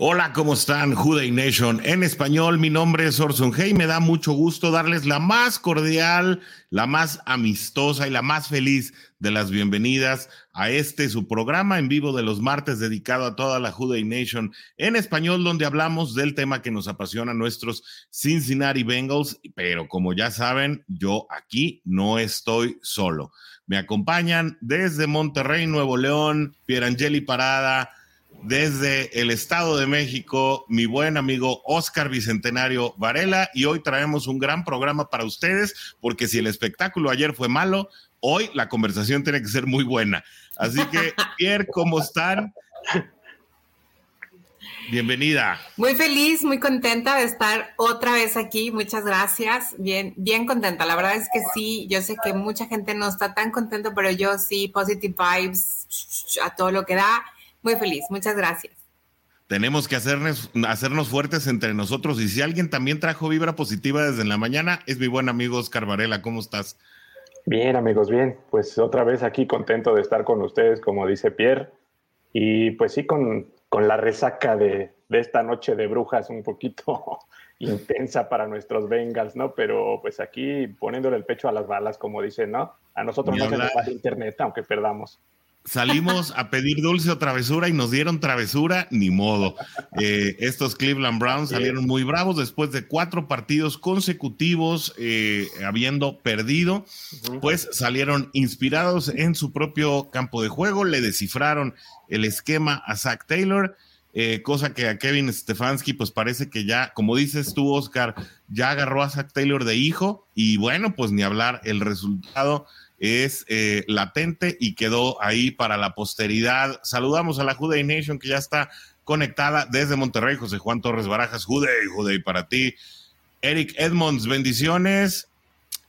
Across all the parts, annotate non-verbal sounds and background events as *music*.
Hola, ¿cómo están? Juday Nation. En español, mi nombre es Orson Hey. Me da mucho gusto darles la más cordial, la más amistosa y la más feliz de las bienvenidas a este su programa en vivo de los martes dedicado a toda la Juday Nation en español, donde hablamos del tema que nos apasiona a nuestros Cincinnati Bengals. Pero como ya saben, yo aquí no estoy solo. Me acompañan desde Monterrey, Nuevo León, Pierangeli Parada desde el Estado de México, mi buen amigo Oscar Bicentenario Varela, y hoy traemos un gran programa para ustedes, porque si el espectáculo ayer fue malo, hoy la conversación tiene que ser muy buena. Así que, *laughs* Pierre, ¿cómo están? Bienvenida. Muy feliz, muy contenta de estar otra vez aquí. Muchas gracias. Bien, bien contenta. La verdad es que sí, yo sé que mucha gente no está tan contenta, pero yo sí, positive vibes a todo lo que da muy feliz, muchas gracias. Tenemos que hacernos, hacernos fuertes entre nosotros y si alguien también trajo vibra positiva desde la mañana, es mi buen amigo Oscar Varela. ¿Cómo estás? Bien, amigos, bien. Pues otra vez aquí contento de estar con ustedes, como dice Pierre. Y pues sí, con, con la resaca de, de, esta noche de brujas un poquito *laughs* intensa para nuestros Bengals, ¿no? Pero pues aquí poniéndole el pecho a las balas, como dicen, ¿no? A nosotros no se nos va internet, aunque perdamos salimos *laughs* a pedir dulce o travesura y nos dieron travesura, ni modo. Eh, estos Cleveland Browns salieron muy bravos después de cuatro partidos consecutivos eh, habiendo perdido, pues salieron inspirados en su propio campo de juego, le descifraron el esquema a Zach Taylor. Eh, cosa que a Kevin Stefanski, pues parece que ya, como dices tú, Oscar, ya agarró a Zach Taylor de hijo, y bueno, pues ni hablar, el resultado es eh, latente y quedó ahí para la posteridad. Saludamos a la Juday Nation que ya está conectada desde Monterrey, José Juan Torres Barajas, Juday, Juday para ti. Eric Edmonds, bendiciones.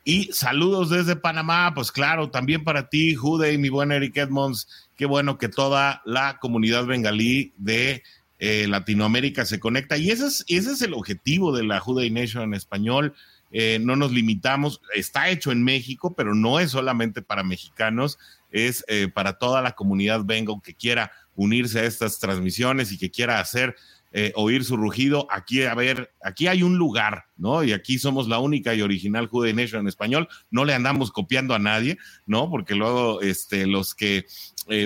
Y saludos desde Panamá, pues claro, también para ti, Juday, mi buen Eric Edmonds. Qué bueno que toda la comunidad bengalí de eh, Latinoamérica se conecta. Y ese es, ese es el objetivo de la Juday Nation en español eh, no nos limitamos, está hecho en México, pero no es solamente para mexicanos, es eh, para toda la comunidad Bengal que quiera unirse a estas transmisiones y que quiera hacer eh, oír su rugido. Aquí, a ver, aquí hay un lugar, ¿no? Y aquí somos la única y original Jude Nation en español. No le andamos copiando a nadie, ¿no? Porque luego este, los que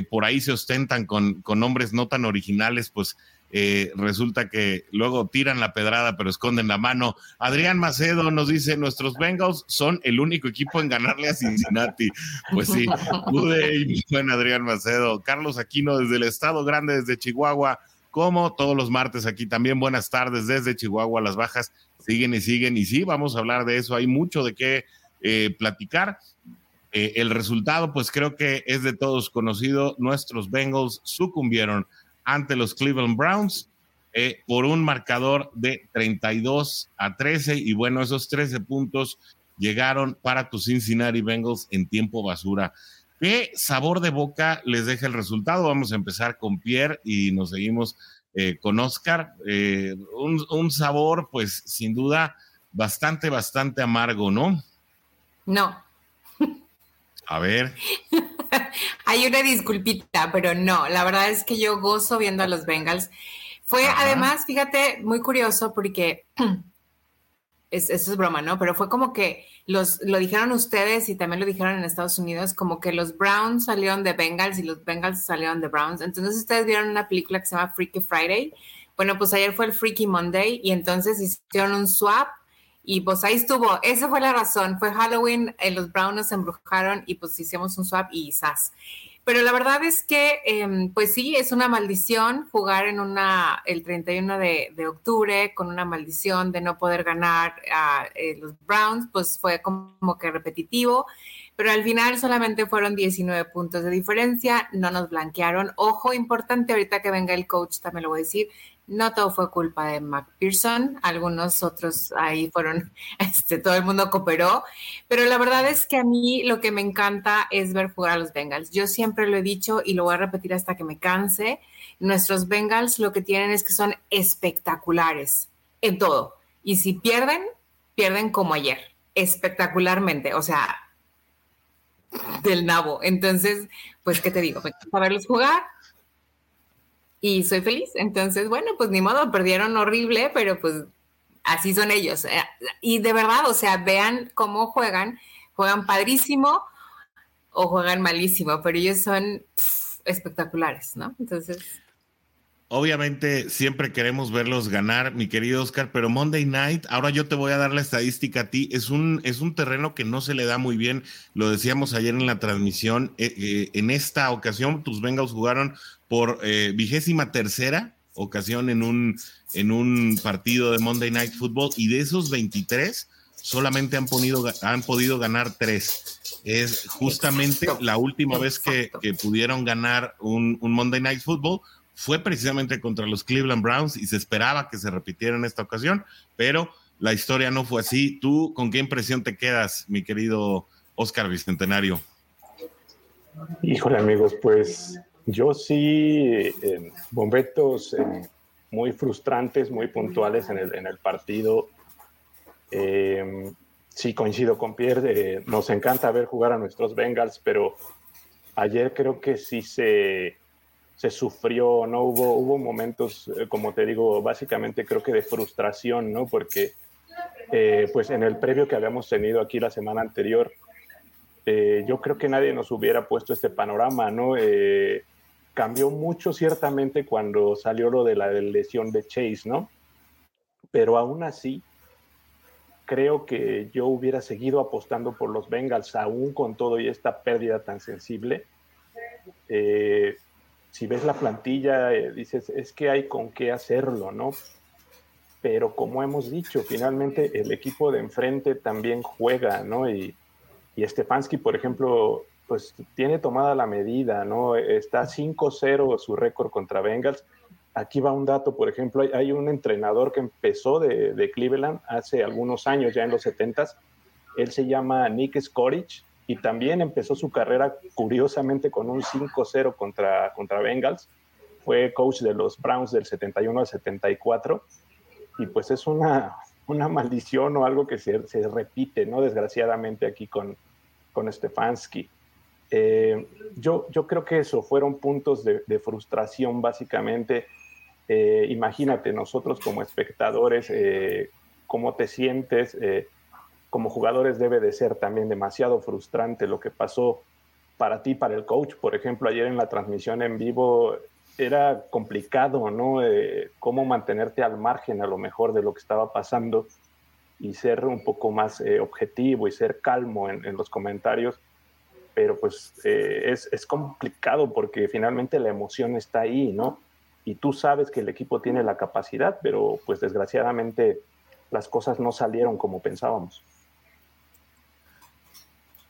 por ahí se ostentan con nombres no tan originales, pues eh, resulta que luego tiran la pedrada pero esconden la mano. Adrián Macedo nos dice, nuestros Bengals son el único equipo en ganarle a Cincinnati. Pues sí, buen Adrián Macedo. Carlos Aquino desde el Estado Grande, desde Chihuahua, como todos los martes aquí también. Buenas tardes desde Chihuahua, las bajas siguen y siguen. Y sí, vamos a hablar de eso. Hay mucho de qué eh, platicar. Eh, el resultado, pues creo que es de todos conocido. Nuestros Bengals sucumbieron ante los Cleveland Browns eh, por un marcador de 32 a 13 y bueno, esos 13 puntos llegaron para tus Cincinnati Bengals en tiempo basura. ¿Qué sabor de boca les deja el resultado? Vamos a empezar con Pierre y nos seguimos eh, con Oscar. Eh, un, un, sabor, pues, sin duda, bastante, bastante amargo, ¿no? No. A ver. *laughs* Hay una disculpita, pero no, la verdad es que yo gozo viendo a los Bengals. Fue además, fíjate, muy curioso porque *clears throat* es, eso es broma, ¿no? Pero fue como que los, lo dijeron ustedes y también lo dijeron en Estados Unidos, como que los Browns salieron de Bengals y los Bengals salieron de Browns. Entonces ustedes vieron una película que se llama Freaky Friday. Bueno, pues ayer fue el Freaky Monday y entonces hicieron un swap y pues ahí estuvo, esa fue la razón, fue Halloween, eh, los Browns nos embrujaron y pues hicimos un swap y quizás. Pero la verdad es que, em, pues sí, es una maldición jugar en una, el 31 de, de octubre con una maldición de no poder ganar a eh, los Browns, pues fue como que repetitivo. pero al final solamente fueron 19 puntos de diferencia, no nos blanquearon. Ojo, importante, ahorita que venga el coach también lo voy a decir, no todo fue culpa de McPherson, algunos otros ahí fueron, *laughs* este, todo el mundo cooperó, pero la verdad es que a mí lo que me encanta es ver jugar a los Bengals. Yo siempre lo he dicho y lo voy a repetir hasta que me canse, nuestros Bengals lo que tienen es que son espectaculares en todo. Y si pierden, pierden como ayer, espectacularmente, o sea, del nabo. Entonces, pues, ¿qué te digo? Me encanta verlos jugar y soy feliz. Entonces, bueno, pues ni modo, perdieron horrible, pero pues así son ellos. Eh, y de verdad, o sea, vean cómo juegan, juegan padrísimo o juegan malísimo, pero ellos son espectaculares, ¿no? Entonces... Obviamente siempre queremos verlos ganar, mi querido Oscar, pero Monday Night, ahora yo te voy a dar la estadística a ti, es un, es un terreno que no se le da muy bien, lo decíamos ayer en la transmisión, eh, eh, en esta ocasión tus Bengals jugaron por eh, vigésima tercera ocasión en un, en un partido de Monday Night Football y de esos 23 solamente han, han podido ganar tres. Es justamente la última vez que, pudieron ganar un, un Monday Night Football fue precisamente contra los Cleveland Browns y se esperaba que se repitiera en esta ocasión, pero la historia no fue así. ¿Tú con qué impresión te quedas, mi querido Oscar Bicentenario? Híjole amigos, pues yo sí, en momentos muy frustrantes, muy puntuales en el, partido, em, sí coincido con Pierre, nos encanta ver jugar a nuestros Bengals, pero ayer creo que sí se se sufrió, ¿no? Hubo, hubo momentos, eh, como te digo, básicamente creo que de frustración, ¿no? Porque, eh, pues en el previo que habíamos tenido aquí la semana anterior, eh, yo creo que nadie nos hubiera puesto este panorama, ¿no? cambió mucho ciertamente cuando salió lo de la lesión de Chase, ¿no? Pero aún así, creo que yo hubiera seguido apostando por los Bengals, aún con todo y esta pérdida tan sensible. Si ves la plantilla, eh, dices, es que hay con qué hacerlo, ¿no? Pero como hemos dicho, finalmente el equipo de enfrente también juega, ¿no? Y, y Stefanski, por ejemplo, pues tiene tomada la medida, ¿no? Está 5-0 su récord contra Bengals. Aquí va un dato, por ejemplo, hay, un entrenador que empezó de, de, Cleveland hace algunos años, ya en los 70s. Él se llama Nick Skorich y también empezó su carrera curiosamente con un 5-0 contra, contra Bengals. Fue coach de los Browns del 71 al 74 y pues es una, una maldición o algo que se, se repite, ¿no? Desgraciadamente aquí con, con Stefanski. Eh, yo, yo creo que eso fueron puntos de, frustración básicamente. Eh, imagínate nosotros como espectadores, eh, cómo te sientes, como jugadores debe de ser también demasiado frustrante lo que pasó para ti, para el coach. Por ejemplo, ayer en la transmisión en vivo era complicado, ¿no? Eh, cómo mantenerte al margen a lo mejor de lo que estaba pasando y ser un poco más eh, objetivo y ser calmo en, los comentarios. Pero pues eh, es, es complicado porque finalmente la emoción está ahí, ¿no? Y tú sabes que el equipo tiene la capacidad, pero pues desgraciadamente las cosas no salieron como pensábamos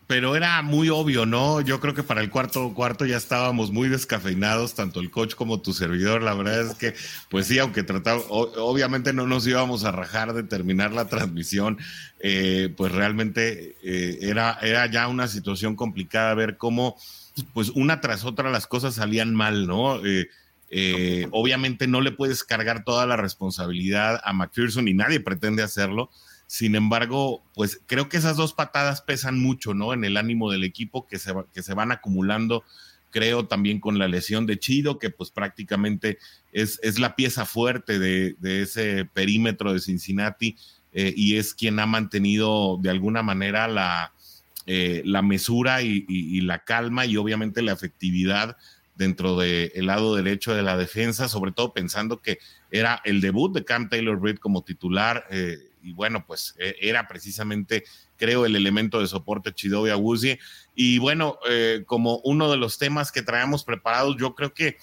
pero era muy obvio, ¿no? Yo creo que para el cuarto cuarto ya estábamos muy descafeinados, tanto el coach como tu servidor. La verdad es que, pues sí, aunque trataba, obviamente no nos íbamos a rajar de terminar la transmisión, eh, pues realmente eh, era, era ya una situación complicada ver cómo, pues una tras otra las cosas salían mal, ¿no? Eh, obviamente no le puedes cargar toda la responsabilidad a McPherson y nadie pretende hacerlo sin embargo, pues creo que esas dos patadas pesan mucho, ¿no? En el ánimo del equipo que se, que se van acumulando, creo también con la lesión de Chido, que pues prácticamente es, es la pieza fuerte de, ese perímetro de Cincinnati eh, y es quien ha mantenido de alguna manera la, eh, la mesura y, la calma y obviamente la efectividad dentro del lado derecho de la defensa, sobre todo pensando que era el debut de Cam Taylor Britt como titular. Eh, y bueno, pues e, era precisamente, creo, el elemento de soporte Chidobe Awuzie. Y bueno, eh, como uno de los temas que traemos preparados, yo creo que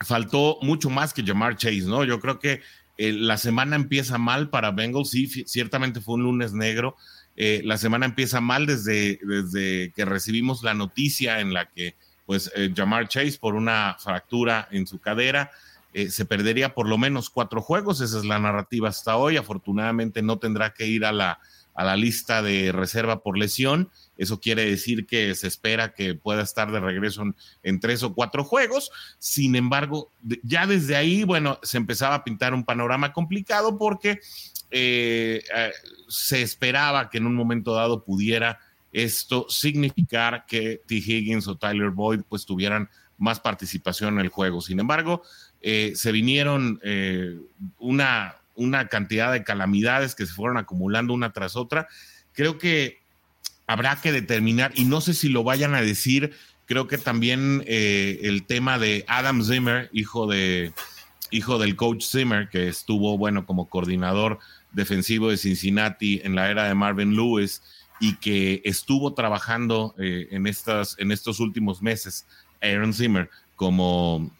faltó mucho más que Jamar Chase, ¿no? Yo creo que eh, la semana empieza mal para Bengals, sí, ciertamente fue un lunes negro. Eh, la semana empieza mal desde, desde que recibimos la noticia en la que pues eh, Jamar Chase por una fractura en su cadera eh, se perdería por lo menos cuatro juegos, esa es la narrativa hasta hoy, afortunadamente no tendrá que ir a la, a la lista de reserva por lesión, eso quiere decir que se espera que pueda estar de regreso en, tres o cuatro juegos, sin embargo, ya desde ahí, bueno, se empezaba a pintar un panorama complicado porque eh, se esperaba que en un momento dado pudiera esto significar que T. Higgins o Tyler Boyd pues tuvieran más participación en el juego. Sin embargo, eh, se vinieron eh, una, una cantidad de calamidades que se fueron acumulando una tras otra. Creo que habrá que determinar, y no sé si lo vayan a decir, creo que también eh, el tema de Adam Zimmer, hijo, de, hijo del coach Zimmer, que estuvo, bueno, como coordinador defensivo de Cincinnati en la era de Marvin Lewis, y que estuvo trabajando en, estas, en estos últimos meses, Aaron Zimmer, como,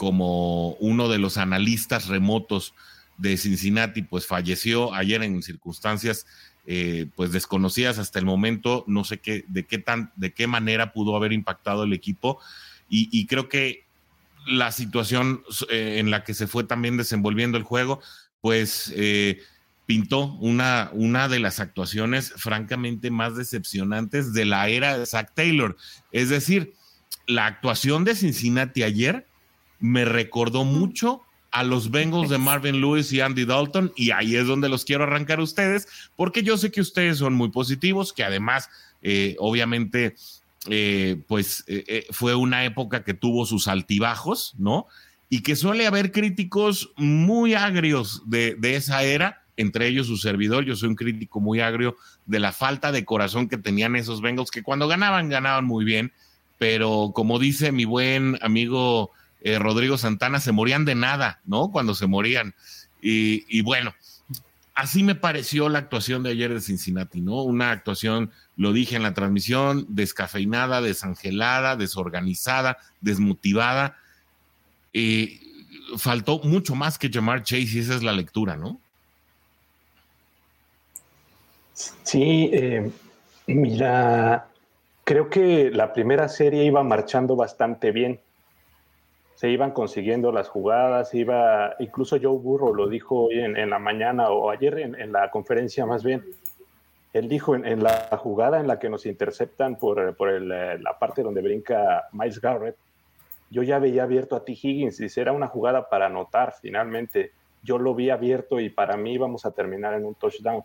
como uno de los analistas remotos de Cincinnati, pues falleció ayer en circunstancias eh, pues desconocidas hasta el momento, no sé qué, de qué tan, de qué manera pudo haber impactado el equipo, y, creo que la situación eh, en la que se fue también desenvolviendo el juego, pues pintó una, una de las actuaciones francamente más decepcionantes de la era de Zach Taylor. Es decir, la actuación de Cincinnati ayer me recordó mucho a los Bengals de Marvin Lewis y Andy Dalton y ahí es donde los quiero arrancar a ustedes porque yo sé que ustedes son muy positivos, que además eh, obviamente eh, pues eh, fue una época que tuvo sus altibajos, ¿no? Y que suele haber críticos muy agrios de, de esa era entre ellos su servidor. Yo soy un crítico muy agrio de la falta de corazón que tenían esos Bengals, que cuando ganaban, ganaban muy bien, pero como dice mi buen amigo eh, Rodrigo Santana, se morían de nada, ¿no? Cuando se morían. Y, bueno, así me pareció la actuación de ayer de Cincinnati, ¿no? Una actuación, lo dije en la transmisión, descafeinada, desangelada, desorganizada, desmotivada. Eh, faltó mucho más que llamar Chase y esa es la lectura, ¿no? Sí, eh, mira, creo que la primera serie iba marchando bastante bien. Se iban consiguiendo las jugadas, iba, incluso Joe Burro lo dijo hoy en, la mañana o ayer en, la conferencia más bien. Él dijo en, la jugada en la que nos interceptan por, por eh, la parte donde brinca Miles Garrett, yo ya veía abierto a T. Higgins, y era una jugada para anotar finalmente. Yo lo vi abierto y para mí íbamos a terminar en un touchdown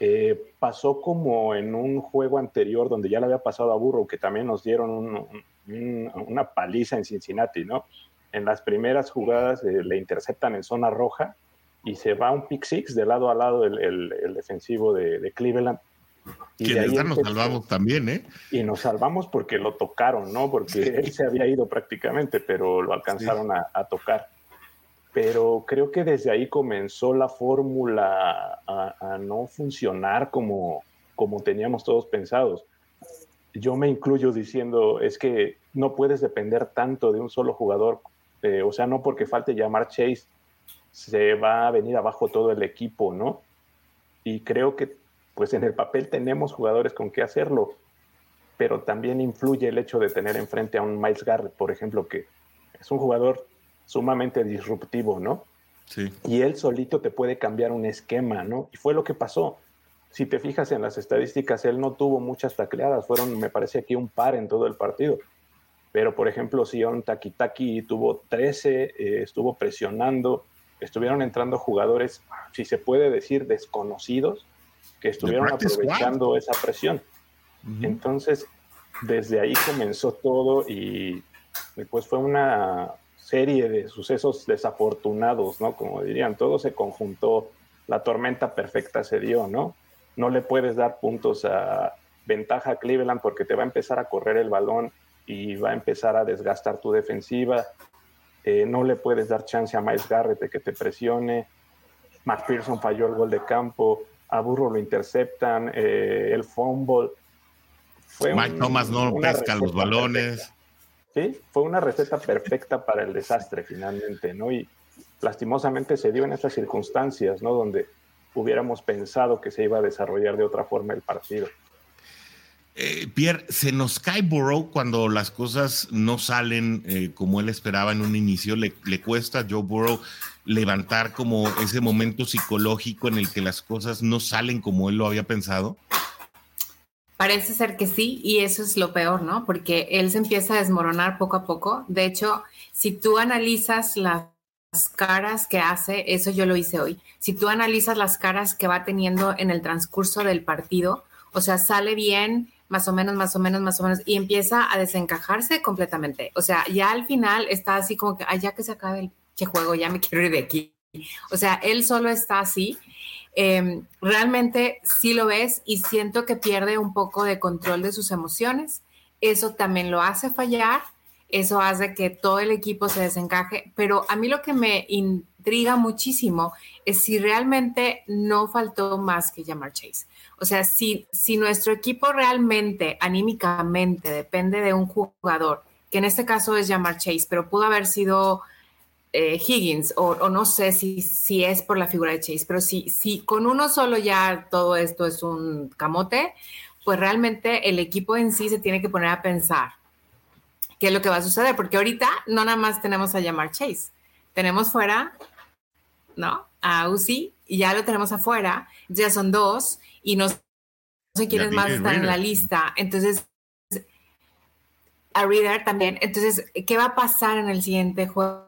eh, pasó como en un juego anterior donde ya le había pasado a Burrow, que también nos dieron una paliza en Cincinnati, ¿no? En las primeras jugadas eh, le interceptan en zona roja y se va un pick six de lado a lado el, defensivo de, Cleveland. Y de ahí nos salvamos también, ¿eh? Y nos salvamos porque lo tocaron, ¿no? Porque él se había ido prácticamente, pero lo alcanzaron a tocar pero creo que desde ahí comenzó la fórmula a, no funcionar como, como teníamos todos pensados. Yo me incluyo diciendo, es que no puedes depender tanto de un solo jugador, eh, o sea, no porque falte llamar Chase, se va a venir abajo todo el equipo, ¿no? Y creo que pues en el papel tenemos jugadores con qué hacerlo, pero también influye el hecho de tener enfrente a un Miles Garrett, por ejemplo, que es un jugador sumamente disruptivo, ¿no? Sí. Y él solito te puede cambiar un esquema, ¿no? Y fue lo que pasó. Si te fijas en las estadísticas, él no tuvo muchas tacleadas, fueron, me parece aquí, un par en todo el partido. Pero, por ejemplo, Sion Takitaki tuvo 13, eh, estuvo presionando, estuvieron entrando jugadores, si se puede decir, desconocidos, que estuvieron aprovechando esa presión. Entonces, desde ahí comenzó todo y pues fue una, serie de sucesos desafortunados, ¿no? Como dirían, todo se conjuntó, la tormenta perfecta se dio, ¿no? No le puedes dar puntos a ventaja a Cleveland porque te va a empezar a correr el balón y va a empezar a desgastar tu defensiva. Eh, no le puedes dar chance a Miles Garrett de que te presione. McPherson falló el gol de campo. A Burro lo interceptan. Eh, el fumble. Fue Mike Thomas no pesca los balones. Sí, fue una receta perfecta para el desastre finalmente, ¿no? Y lastimosamente se dio en estas circunstancias, ¿no? Donde hubiéramos pensado que se iba a desarrollar de otra forma el partido. Eh, Pierre, se nos cae Burrow cuando las cosas no salen eh, como él esperaba en un inicio. Le, le, cuesta a Joe Burrow levantar como ese momento psicológico en el que las cosas no salen como él lo había pensado. Parece ser que sí, y eso es lo peor, ¿no? Porque él se empieza a desmoronar poco a poco. De hecho, si tú analizas las caras que hace, eso yo lo hice hoy, si tú analizas las caras que va teniendo en el transcurso del partido, o sea, sale bien, más o menos, más o menos, más o menos, y empieza a desencajarse completamente. O sea, ya al final está así como que, ay, ya que se acabe el juego, ya me *laughs* quiero ir de aquí. O sea, él solo está así. Em, realmente sí lo ves y siento que pierde un poco de control de sus emociones. Eso también lo hace fallar, eso hace que todo el equipo se desencaje, pero a mí lo que me intriga muchísimo es si realmente no faltó más que llamar Chase. O sea, si, si nuestro equipo realmente, anímicamente, depende de un jugador, que en este caso es llamar Chase, pero pudo haber sido eh, Higgins, o, no sé si, si es por la figura de Chase, pero si, si con uno solo ya todo esto es un camote, pues realmente el equipo en sí se tiene que poner a pensar qué es lo que va a suceder, porque ahorita no nada más tenemos a llamar Chase, tenemos fuera, ¿no? A Uzi y ya lo tenemos afuera, ya son dos y no sé quiénes más están en la lista. Entonces, a Reader también. Entonces, ¿qué va a pasar en el siguiente juego?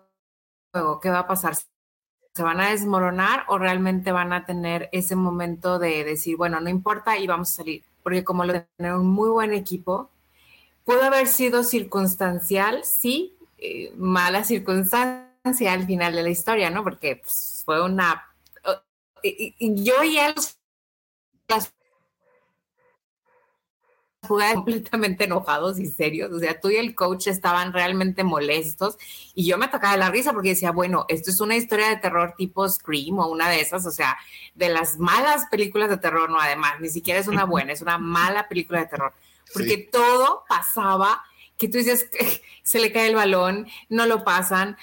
¿Qué va a pasar? ¿Se van a desmoronar o realmente van a tener ese momento de decir, bueno, no importa y vamos a salir? Porque como lo tener un muy buen equipo, pudo haber sido circunstancial, sí, eh, mala circunstancia al final de la historia, ¿no? Porque pues, fue una yo y él las jugadas *laughs* completamente enojados y serios. O sea, tú y el coach estaban realmente molestos y yo me atacaba de la risa porque decía, bueno, esto es una historia de terror tipo Scream o una de esas, o sea, de las malas películas de terror, no, además, ni siquiera es una buena, es una mala película de terror, porque todo pasaba que tú dices, *laughs* se le cae el balón, no lo pasan,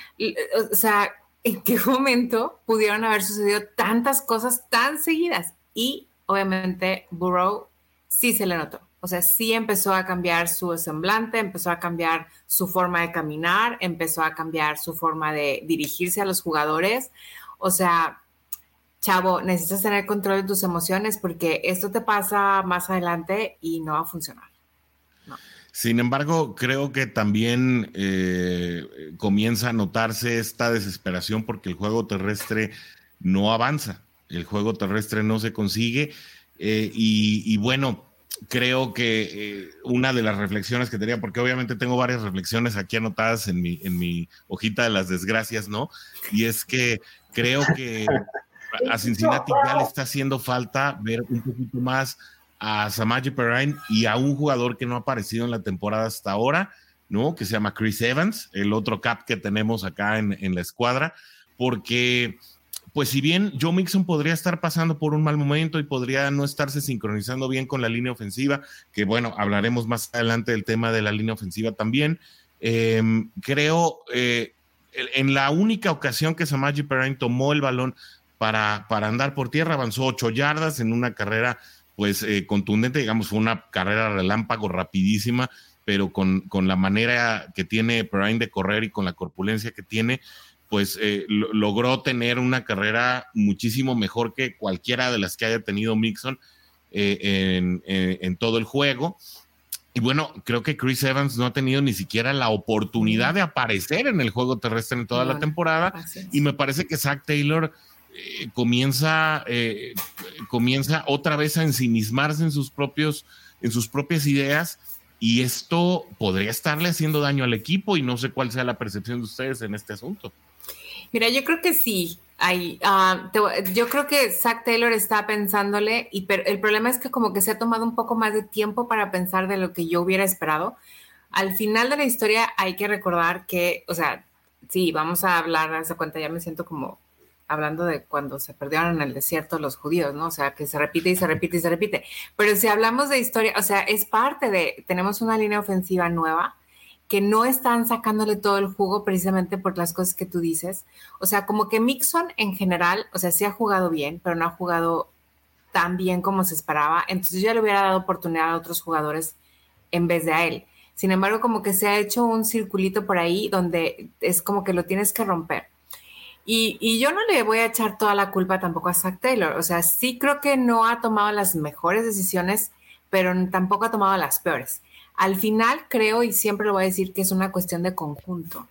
o sea, en qué *laughs* momento pudieron haber sucedido tantas cosas tan seguidas. Y obviamente Burrow sí se le notó. O sea, sí empezó a cambiar su semblante, empezó a cambiar su forma de caminar, empezó a cambiar su forma de dirigirse a los jugadores. O sea, chavo, necesitas tener control de tus emociones porque esto te pasa más adelante y no va a funcionar. Sin embargo, creo que también eh, comienza a notarse esta desesperación porque el juego terrestre no avanza, el juego terrestre no se consigue eh, y, bueno, creo que eh, una de las reflexiones que tenía, porque obviamente tengo varias reflexiones aquí anotadas en mi, en mi hojita de las desgracias, ¿no? Y es que creo que *laughs* a Cincinnati ya le está haciendo falta ver un poquito más a Samaje Perrine y a un jugador que no ha aparecido en la temporada hasta ahora, ¿no? Que se llama Chris Evans, el otro cap que tenemos acá en, la escuadra, porque, pues si bien Joe Mixon podría estar pasando por un mal momento y podría no estarse sincronizando bien con la línea ofensiva, que bueno, hablaremos más adelante del tema de la línea ofensiva también, em, creo, eh, en la única ocasión que Samaje Perrine tomó el balón para, para andar por tierra, avanzó ocho yardas en una carrera pues eh, contundente, digamos, fue una carrera relámpago rapidísima, pero con, con la manera que tiene Prime de correr y con la corpulencia que tiene, pues eh, logró tener una carrera muchísimo mejor que cualquiera de las que haya tenido Mixon eh, en, todo el juego. Y bueno, creo que Chris Evans no ha tenido ni siquiera la oportunidad de aparecer en el juego terrestre en toda la temporada. Y me parece que Zach Taylor eh, comienza, eh, comienza otra vez a ensimismarse en sus, propios, en sus propias ideas y esto podría estarle haciendo daño al equipo y no sé cuál sea la percepción de ustedes en este asunto. Mira, yo creo que sí. Hay, ah, yo creo que Zach Taylor está pensándole, y pero el problema es que como que se ha tomado un poco más de tiempo para pensar de lo que yo hubiera esperado. Al final de la historia hay que recordar que, o sea, sí, vamos a hablar, a esa cuenta, ya me siento como hablando de cuando se perdieron en el desierto los judíos, ¿no? O sea, que se repite y se repite y se repite. Pero si hablamos de historia, o sea, es parte de, tenemos una línea ofensiva nueva que no están sacándole todo el jugo precisamente por las cosas que tú dices. O sea, como que Mixon en general, o sea, sí ha jugado bien, pero no ha jugado tan bien como se esperaba. Entonces yo le hubiera dado oportunidad a otros jugadores en vez de a él. Sin embargo, como que se ha hecho un circulito por ahí donde es como que lo tienes que romper. Y, yo no le voy a echar toda la culpa tampoco a Zach Taylor. O sea, sí creo que no ha tomado las mejores decisiones, pero tampoco ha tomado las peores. Al final creo, y siempre lo voy a decir, que es una cuestión de conjunto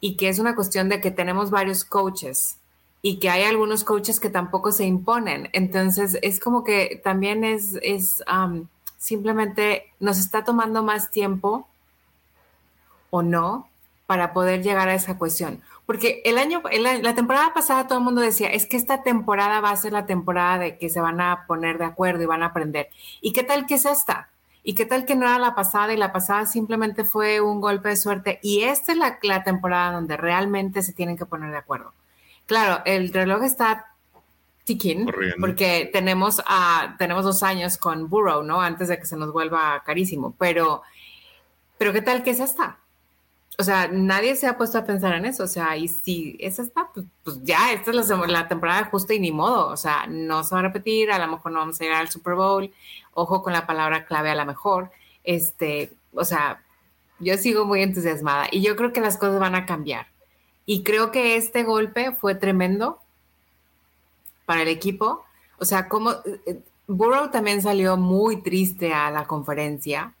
y que es una cuestión de que tenemos varios coaches y que hay algunos coaches que tampoco se imponen. Entonces, es como que también es, es simplemente nos está tomando más tiempo o no para poder llegar a esa cuestión. Porque el año, la temporada pasada todo el mundo decía, es que esta temporada va a ser la temporada de que se van a poner de acuerdo y van a aprender. ¿Y qué tal que es esta? ¿Y qué tal que no era la pasada y la pasada simplemente fue un golpe de suerte? Y esta es la, la temporada donde realmente se tienen que poner de acuerdo. Claro, el reloj está ticking porque tenemos, a, tenemos dos años con Burrow, ¿no? Antes de que se nos vuelva carísimo. Pero, pero ¿qué tal que es esta? O sea, nadie se ha puesto a pensar en eso. O sea, y si esa está, pues, pues ya, esta es la, temporada justa y ni modo. O sea, no se va a repetir, a lo mejor no vamos a llegar al Super Bowl. Ojo con la palabra clave a lo mejor. Este, o sea, yo sigo muy entusiasmada y yo creo que las cosas van a cambiar. Y creo que este golpe fue tremendo para el equipo. O sea, como eh, Burrow también salió muy triste a la conferencia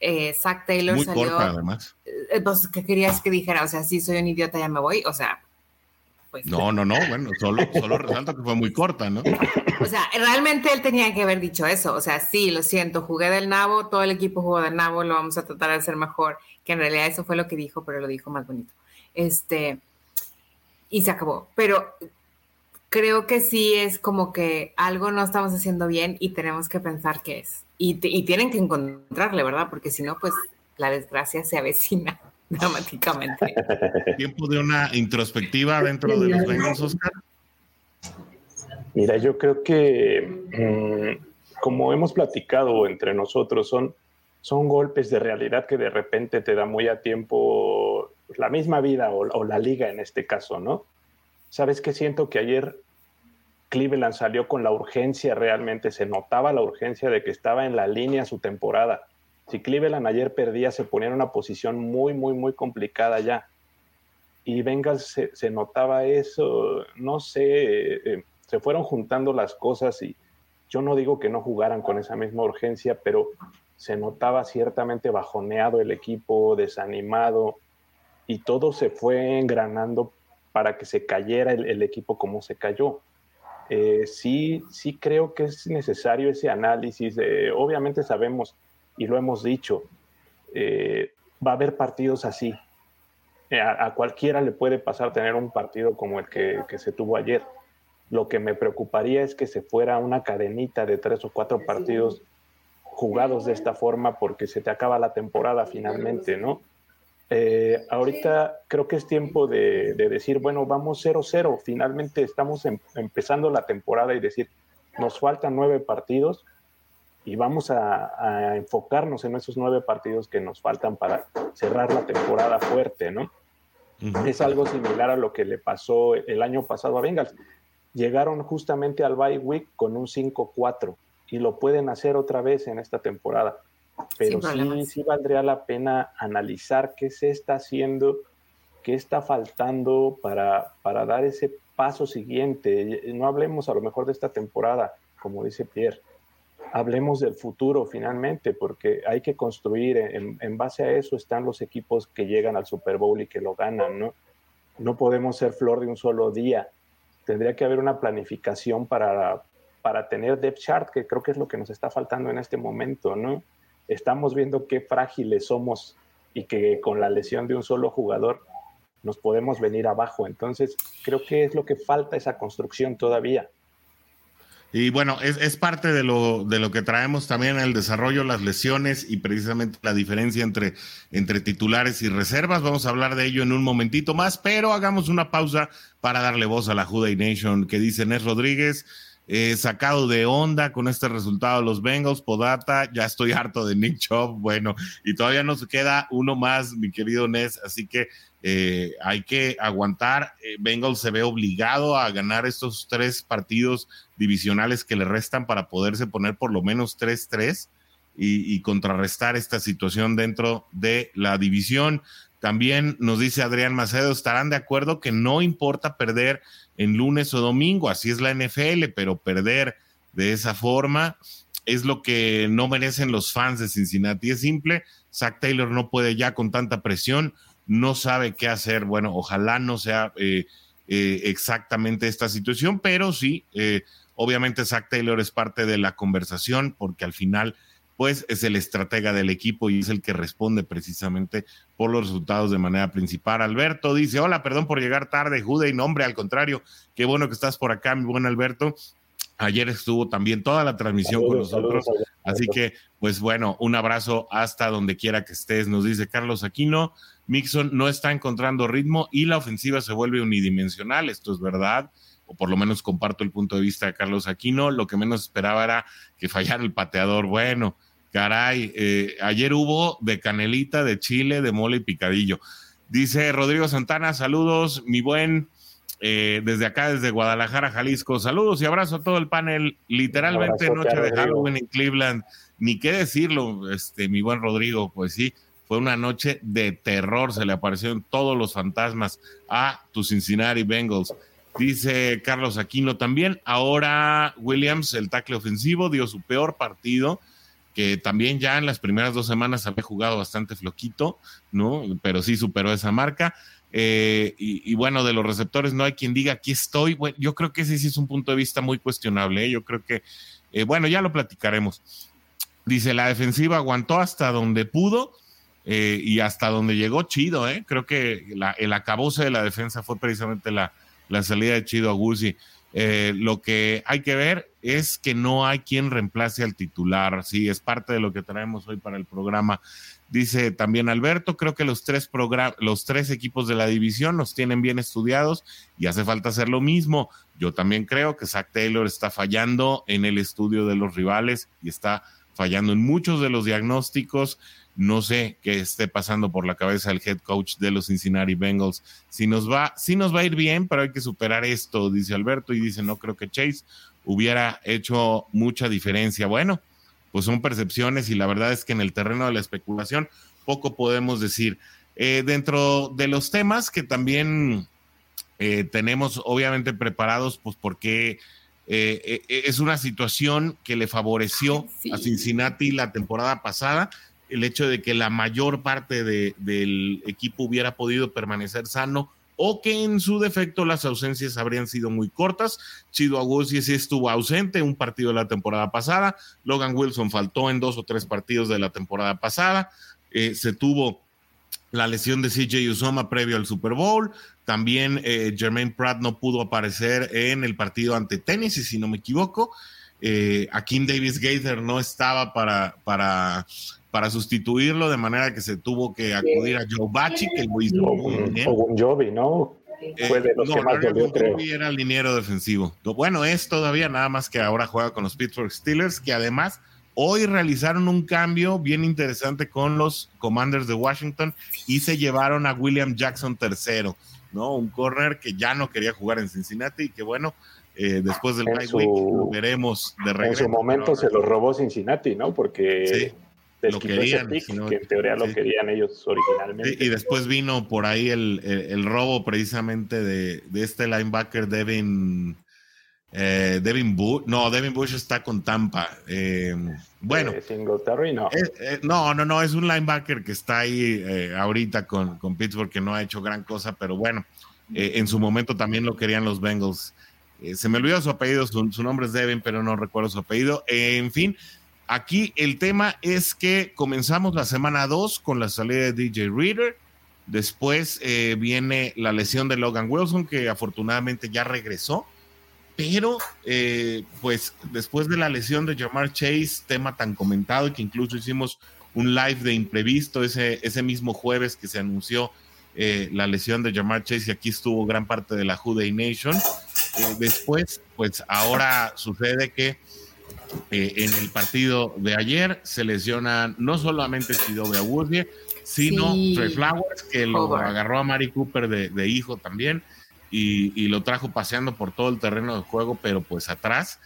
eh, Zach Taylor Muy salió. Corta, además. Eh, pues, ¿qué querías que dijera? O sea, si soy un idiota, ya me voy. O sea. Pues, no, no, no, bueno, solo, solo resalto que fue muy corta, ¿no? O sea, realmente él tenía que haber dicho eso. O sea, sí, lo siento, jugué del nabo, todo el equipo jugó del nabo, lo vamos a tratar de hacer mejor. Que en realidad eso fue lo que dijo, pero lo dijo más bonito. Este, y se acabó. Pero creo que sí es como que algo no estamos haciendo bien y tenemos que pensar qué es. Y, tienen que encontrarle, ¿verdad? Porque si no, pues la desgracia se avecina *laughs* dramáticamente. ¿Tiempo de una introspectiva dentro de los Bengals, Oscar? Mira, yo creo que, mm, como hemos platicado entre nosotros, son, son golpes de realidad que de repente te da muy a tiempo la misma vida o, o la liga en este caso, ¿no? Sabes que siento que ayer Cleveland salió con la urgencia realmente, se notaba la urgencia de que estaba en la línea su temporada. Si Cleveland ayer perdía, se ponía en una posición muy, muy, muy complicada ya. Y Bengals se, notaba eso, no sé, eh, se fueron juntando las cosas y yo no digo que no jugaran con esa misma urgencia, pero se notaba ciertamente bajoneado el equipo, desanimado, y todo se fue engranando para que se cayera el equipo como se cayó. Eh, sí, sí creo que es necesario ese análisis. obviamente sabemos, y lo hemos dicho, eh, va a haber partidos así. Eh, a, cualquiera le puede pasar tener un partido como el que, que, se tuvo ayer. Lo que me preocuparía es que se fuera una cadenita de tres o cuatro partidos jugados de esta forma porque se te acaba la temporada finalmente, ¿no? Eh, ahorita creo que es tiempo de, decir, bueno, vamos 0-0, finalmente estamos em, empezando la temporada y decir, nos faltan nueve partidos y vamos a, enfocarnos en esos nueve partidos que nos faltan para cerrar la temporada fuerte, ¿no? Es algo similar a lo que le pasó el año pasado a Bengals. Llegaron justamente al bye week con un 5-4 y lo pueden hacer otra vez en esta temporada pero sí, sí valdría la pena analizar qué se está haciendo, qué está faltando para, para dar ese paso siguiente. No hablemos a lo mejor de esta temporada, como dice Pierre, hablemos del futuro finalmente, porque hay que construir, en, en, base a eso están los equipos que llegan al Super Bowl y que lo ganan, ¿no? No podemos ser flor de un solo día. Tendría que haber una planificación para, para tener depth chart, que creo que es lo que nos está faltando en este momento, ¿no? Estamos viendo qué frágiles somos y que con la lesión de un solo jugador nos podemos venir abajo. Entonces, creo que es lo que falta esa construcción todavía. Y bueno, es, parte de lo, de lo que traemos también en el desarrollo, las lesiones y precisamente la diferencia entre, entre titulares y reservas. Vamos a hablar de ello en un momentito más, pero hagamos una pausa para darle voz a la Juday Nation que dice Nes Rodríguez. Eh, sacado de onda con este resultado los Bengals, Podata, ya estoy harto de Nick Chubb, bueno, y todavía nos queda uno más, mi querido Ness, así que eh, hay que aguantar. Eh, Bengals se ve obligado a ganar estos tres partidos divisionales que le restan para poderse poner por lo menos 3-3 y, y, contrarrestar esta situación dentro de la división. También nos dice Adrián Macedo, estarán de acuerdo que no importa perder en lunes o domingo, así es la NFL, pero perder de esa forma es lo que no merecen los fans de Cincinnati. Es simple, Zach Taylor no puede ya con tanta presión, no sabe qué hacer. Bueno, ojalá no sea eh, eh, exactamente esta situación, pero sí, eh, obviamente Zach Taylor es parte de la conversación porque al final, pues es el estratega del equipo y es el que responde precisamente por los resultados de manera principal. Alberto dice, hola, perdón por llegar tarde, Jude, y nombre, al contrario, qué bueno que estás por acá, mi buen Alberto. Ayer estuvo también toda la transmisión con nosotros. así que, pues bueno, un abrazo hasta donde quiera que estés. Nos dice Carlos Aquino. Mixon no está encontrando ritmo y la ofensiva se vuelve unidimensional. Esto es verdad, o por lo menos comparto el punto de vista de Carlos Aquino. Lo que menos esperaba era que fallara el pateador. Bueno, caray, eh, ayer hubo de canelita, de chile, de mole y picadillo. Dice Rodrigo Santana, saludos, mi buen, eh, desde acá, desde Guadalajara, Jalisco. Saludos y abrazo a todo el panel. Literalmente noche de Halloween en Cleveland. Ni qué decirlo, este, mi buen Rodrigo, pues sí fue una noche de terror, se le aparecieron todos los fantasmas a tus Cincinnati Bengals. Dice Carlos Aquino también. Ahora Williams, el tackle ofensivo, dio su peor partido, que también ya en las primeras dos semanas había jugado bastante floquito, ¿no? Pero sí superó esa marca. Eh, y, bueno, de los receptores no hay quien diga aquí estoy. Bueno, yo creo que ese sí es un punto de vista muy cuestionable. ¿eh? Yo creo que, eh, bueno, ya lo platicaremos. Dice, la defensiva aguantó hasta donde pudo y hasta donde llegó Chido, creo que el acabose de la defensa fue precisamente la, salida de Chido a Eh, lo que hay que ver es que no hay quien reemplace al titular, sí, es parte de lo que traemos hoy para el programa. Dice también Alberto, creo que los tres, los tres equipos de la división los tienen bien estudiados y hace falta hacer lo mismo. Yo también creo que Zach Taylor está fallando en el estudio de los rivales y está fallando en muchos de los diagnósticos. No sé qué esté pasando por la cabeza del head coach de los Cincinnati Bengals. Si nos va, si nos va a ir bien, pero hay que superar esto, dice Alberto, y dice, no creo que Chase hubiera hecho mucha diferencia. Bueno, pues son percepciones y la verdad es que en el terreno de la especulación poco podemos decir. Eh, dentro de los temas que también eh, tenemos obviamente preparados, pues porque eh, es una situación que le favoreció a Cincinnati la temporada pasada el hecho de que la mayor parte del equipo hubiera podido permanecer sano o que en su defecto las ausencias habrían sido muy cortas. Chido Agusi sí estuvo ausente un partido de la temporada pasada, Logan Wilson faltó en dos o tres partidos de la temporada pasada, eh, se tuvo la lesión de CJ Usoma previo al Super Bowl, también eh, Jermaine Pratt no pudo aparecer en el partido ante Tennessee, si no me equivoco. Eh, Akin Davis Gaither no estaba para, para para sustituirlo, de manera que se tuvo que acudir a Joe Bachi, que lo hizo muy bien. O Jovi, ¿no? Eh, Fue de los que más dolió, creo. era el liniero defensivo. Bueno, es todavía nada más que ahora juega con los Pittsburgh Steelers, que además hoy realizaron un cambio bien interesante con los Commanders de Washington y se llevaron a William Jackson tercero, ¿no? Un corner que ya no quería jugar en Cincinnati y que bueno, eh, después del bye week lo veremos de regreso. En su momento se lo robó Cincinnati, ¿no? Porque sí lo querían, que en teoría lo querían ellos originalmente. Y, después vino por ahí el, el, robo precisamente de, de, este linebacker Devin, eh, Devin Bush, no, Devin Bush está con Tampa. Eh, bueno. Eh, no. no, no, no, es un linebacker que está ahí ahorita con, con, Pittsburgh que no ha hecho gran cosa, pero bueno, en su momento también lo querían los Bengals. se me olvidó su apellido, su, su, nombre es Devin, pero no recuerdo su apellido. en fin, Aquí el tema es que comenzamos la semana 2 con la salida de DJ Reader. Después eh, viene la lesión de Logan Wilson, que afortunadamente ya regresó. Pero, eh, pues, después de la lesión de Jamar Chase, tema tan comentado que incluso hicimos un live de imprevisto ese, ese mismo jueves que se anunció eh, la lesión de Jamar Chase y aquí estuvo gran parte de la Juday Nation. después, pues ahora sucede que eh, en el partido de ayer se lesionan no solamente Chidobe Awuzie, sino Trey Flowers, que lo agarró a Mari Cooper de, hijo también y, lo trajo paseando por todo el terreno de juego, pero pues atrás.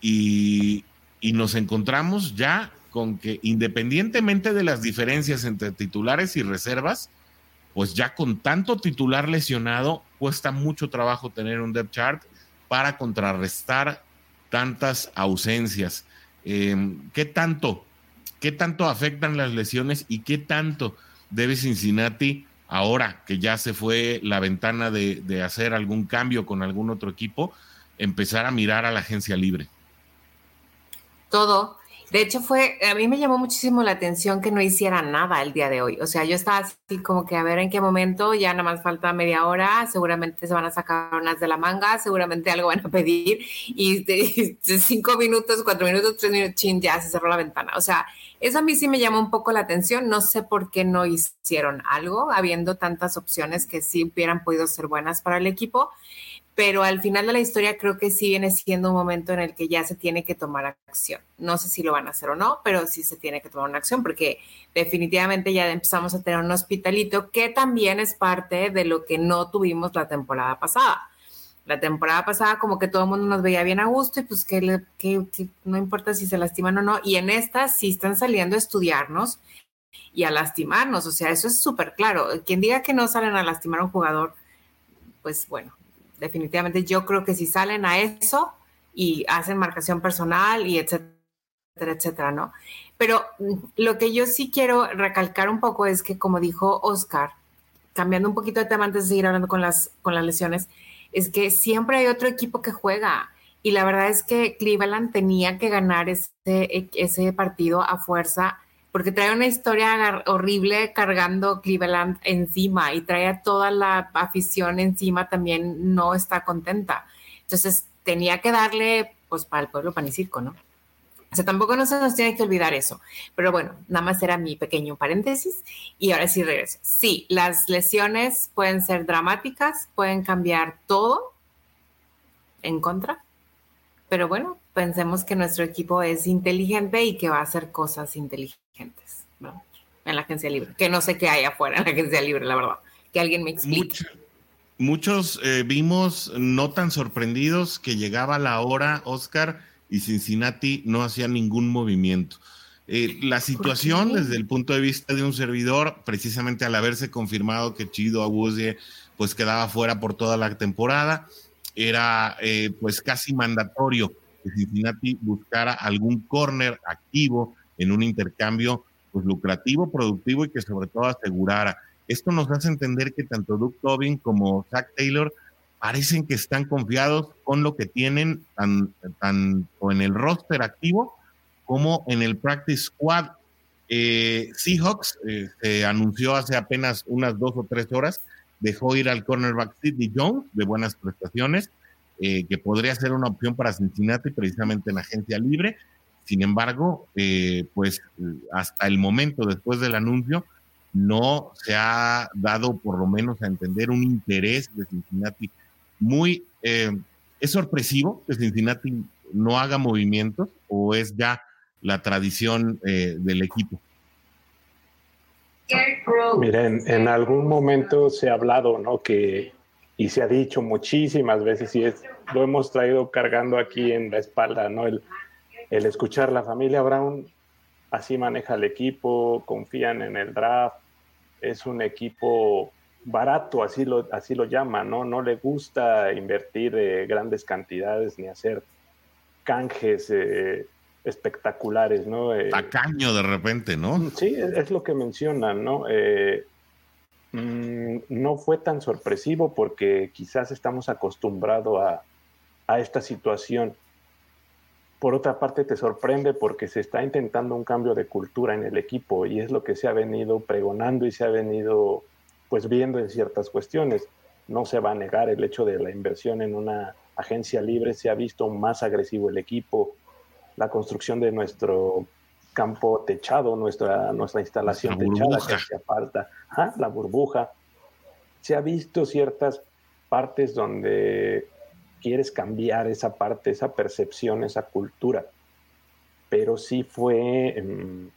Y, y nos encontramos ya con que independientemente de las diferencias entre titulares y reservas, pues ya con tanto titular lesionado, cuesta mucho trabajo tener un depth chart para contrarrestar tantas ausencias. Em, ¿Qué tanto? ¿Qué tanto afectan las lesiones y qué tanto debe Cincinnati, ahora que ya se fue la ventana de, de hacer algún cambio con algún otro equipo, empezar a mirar a la agencia libre? Todo, de hecho, fue, a mí me llamó muchísimo la atención que no hiciera nada el día de hoy. O sea, yo estaba así como que a ver en qué momento, ya nada más falta media hora, seguramente se van a sacar unas de la manga, seguramente algo van a pedir y de, cinco minutos, cuatro minutos, tres minutos, chin, ya se cerró la ventana. O sea, eso a mí sí me llamó un poco la atención. No sé por qué no hicieron algo, habiendo tantas opciones que sí hubieran podido ser buenas para el equipo pero al final de la historia creo que sí viene siendo un momento en el que ya se tiene que tomar acción. No sé si lo van a hacer o no, pero sí se tiene que tomar una acción porque definitivamente ya empezamos a tener un hospitalito que también es parte de lo que no tuvimos la temporada pasada. La temporada pasada como que todo el mundo nos veía bien a gusto y pues que, no importa si se lastiman o no. Y en esta sí están saliendo a estudiarnos y a lastimarnos. O sea, eso es súper claro. Quien diga que no salen a lastimar a un jugador, pues bueno, definitivamente yo creo que si salen a eso y hacen marcación personal y etcétera, etcétera, ¿no? Pero mm, lo que yo sí quiero recalcar un poco es que, como dijo Oscar, cambiando un poquito de tema antes de seguir hablando con las, con las lesiones, es que siempre hay otro equipo que juega. Y la verdad es que Cleveland tenía que ganar ese, ese partido a fuerza porque trae una historia horrible cargando Cleveland encima y trae a toda la afición encima también no está contenta. Entonces tenía que darle, pues para el pueblo pan y circo, ¿no? O sea, tampoco no se nos tiene que olvidar eso. Pero bueno, nada más era mi pequeño paréntesis y ahora sí regreso. Sí, las lesiones pueden ser dramáticas, pueden cambiar todo en contra, pero bueno, pensemos que nuestro equipo es inteligente y que va a hacer cosas inteligentes en la agencia libre. Que no sé qué hay afuera en la agencia libre, la verdad. Que alguien me explique. muchos eh, vimos no tan sorprendidos que llegaba la hora, Oscar, y Cincinnati no hacía ningún movimiento. Eh, la situación desde el punto de vista de un servidor, precisamente al haberse confirmado que Chido Abuzie pues quedaba fuera por toda la temporada, era eh, pues casi mandatorio que Cincinnati buscara algún corner activo en un intercambio pues lucrativo, productivo y que sobre todo asegurara. Esto nos hace entender que tanto Duke Tobin como Zach Taylor parecen que están confiados con lo que tienen tanto en el roster activo como en el practice squad. Eh, Seahawks eh, se anunció hace apenas unas dos o tres horas, dejó ir al cornerback Sidney Jones de buenas prestaciones eh, que podría ser una opción para Cincinnati precisamente en agencia libre. Sin embargo, eh, pues hasta el momento después del anuncio no se ha dado por lo menos a entender un interés de Cincinnati muy... Eh, ¿Es sorpresivo que Cincinnati no haga movimientos o es ya la tradición del equipo? Miren, en algún momento se ha hablado, ¿no? Que y se ha dicho muchísimas veces y es, lo hemos traído cargando aquí en la espalda, ¿no? El, el escuchar la familia Brown, así maneja el equipo, confían en el draft, es un equipo barato, así lo, así lo llama, ¿no? No le gusta invertir eh, grandes cantidades ni hacer canjes eh, espectaculares, ¿no? Eh, Tacaño de repente, ¿no? Sí, es, es lo que mencionan, ¿no? Mm, no fue tan sorpresivo porque quizás estamos acostumbrados a, esta situación. Por otra parte, te sorprende porque se está intentando un cambio de cultura en el equipo y es lo que se ha venido pregonando y se ha venido pues viendo en ciertas cuestiones. No se va a negar el hecho de la inversión en una agencia libre, se ha visto más agresivo el equipo, la construcción de nuestro campo techado, nuestra, nuestra instalación techada que hacía falta, la burbuja. Se ha visto ciertas partes donde quieres cambiar esa parte, esa percepción, esa cultura. Pero sí fue em,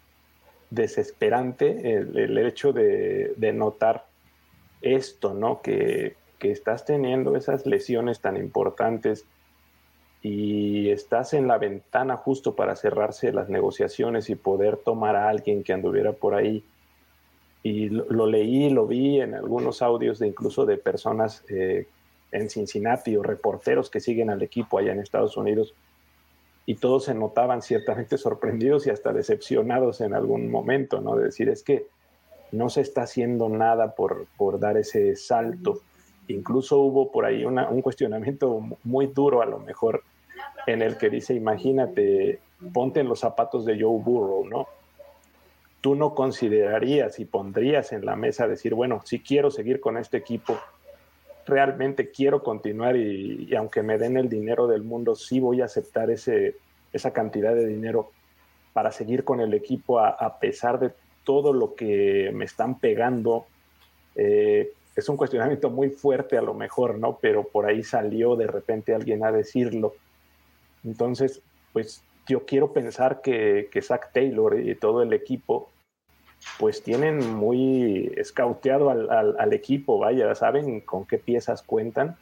desesperante el, hecho de, notar esto, ¿no? Que, que estás teniendo esas lesiones tan importantes y estás en la ventana justo para cerrarse las negociaciones y poder tomar a alguien que anduviera por ahí. Y lo, leí, lo vi en algunos audios de incluso de personas eh, en Cincinnati o reporteros que siguen al equipo allá en Estados Unidos y todos se notaban ciertamente *laughs* sorprendidos y hasta decepcionados en algún momento, ¿no? De decir, es que no se está haciendo nada por, por dar ese salto. Incluso hubo por ahí un cuestionamiento muy duro a lo mejor en el que dice, imagínate, ponte en los zapatos de Joe Burrow, ¿no? Tú no considerarías y pondrías en la mesa decir, bueno, si quiero seguir con este equipo, realmente quiero continuar y, aunque me den el dinero del mundo, sí voy a aceptar ese, esa cantidad de dinero para seguir con el equipo a, pesar de todo lo que me están pegando. Eh, es un cuestionamiento muy fuerte a lo mejor, ¿no? Pero por ahí salió de repente alguien a decirlo. Entonces, pues yo quiero pensar que, que Zach Taylor y todo el equipo pues tienen muy escauteado al, equipo, vaya, saben con qué piezas cuentan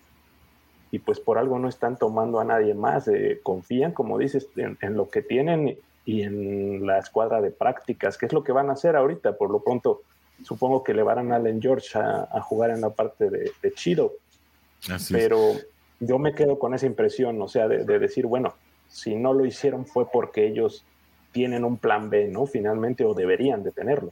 y pues por algo no están tomando a nadie más, eh, confían, como dices, en, lo que tienen y en la escuadra de prácticas, que es lo que van a hacer ahorita, por lo pronto supongo que le van a Allen George a, jugar en la parte de, Chido, pero yo me quedo con esa impresión, o sea, de decir, bueno, si no lo hicieron fue porque ellos tienen un plan B, ¿no? Finalmente, o deberían de tenerlo.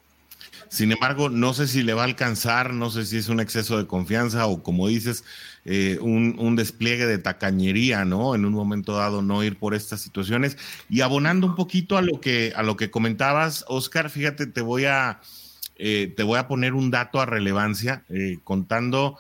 Sin embargo, no sé si le va a alcanzar, no sé si es un exceso de confianza o, como dices, eh, un, despliegue de tacañería, ¿no? En un momento dado no ir por estas situaciones. Y abonando un poquito a lo que, a lo que comentabas, Oscar, fíjate, te voy a, eh, te voy a poner un dato a relevancia, eh, contando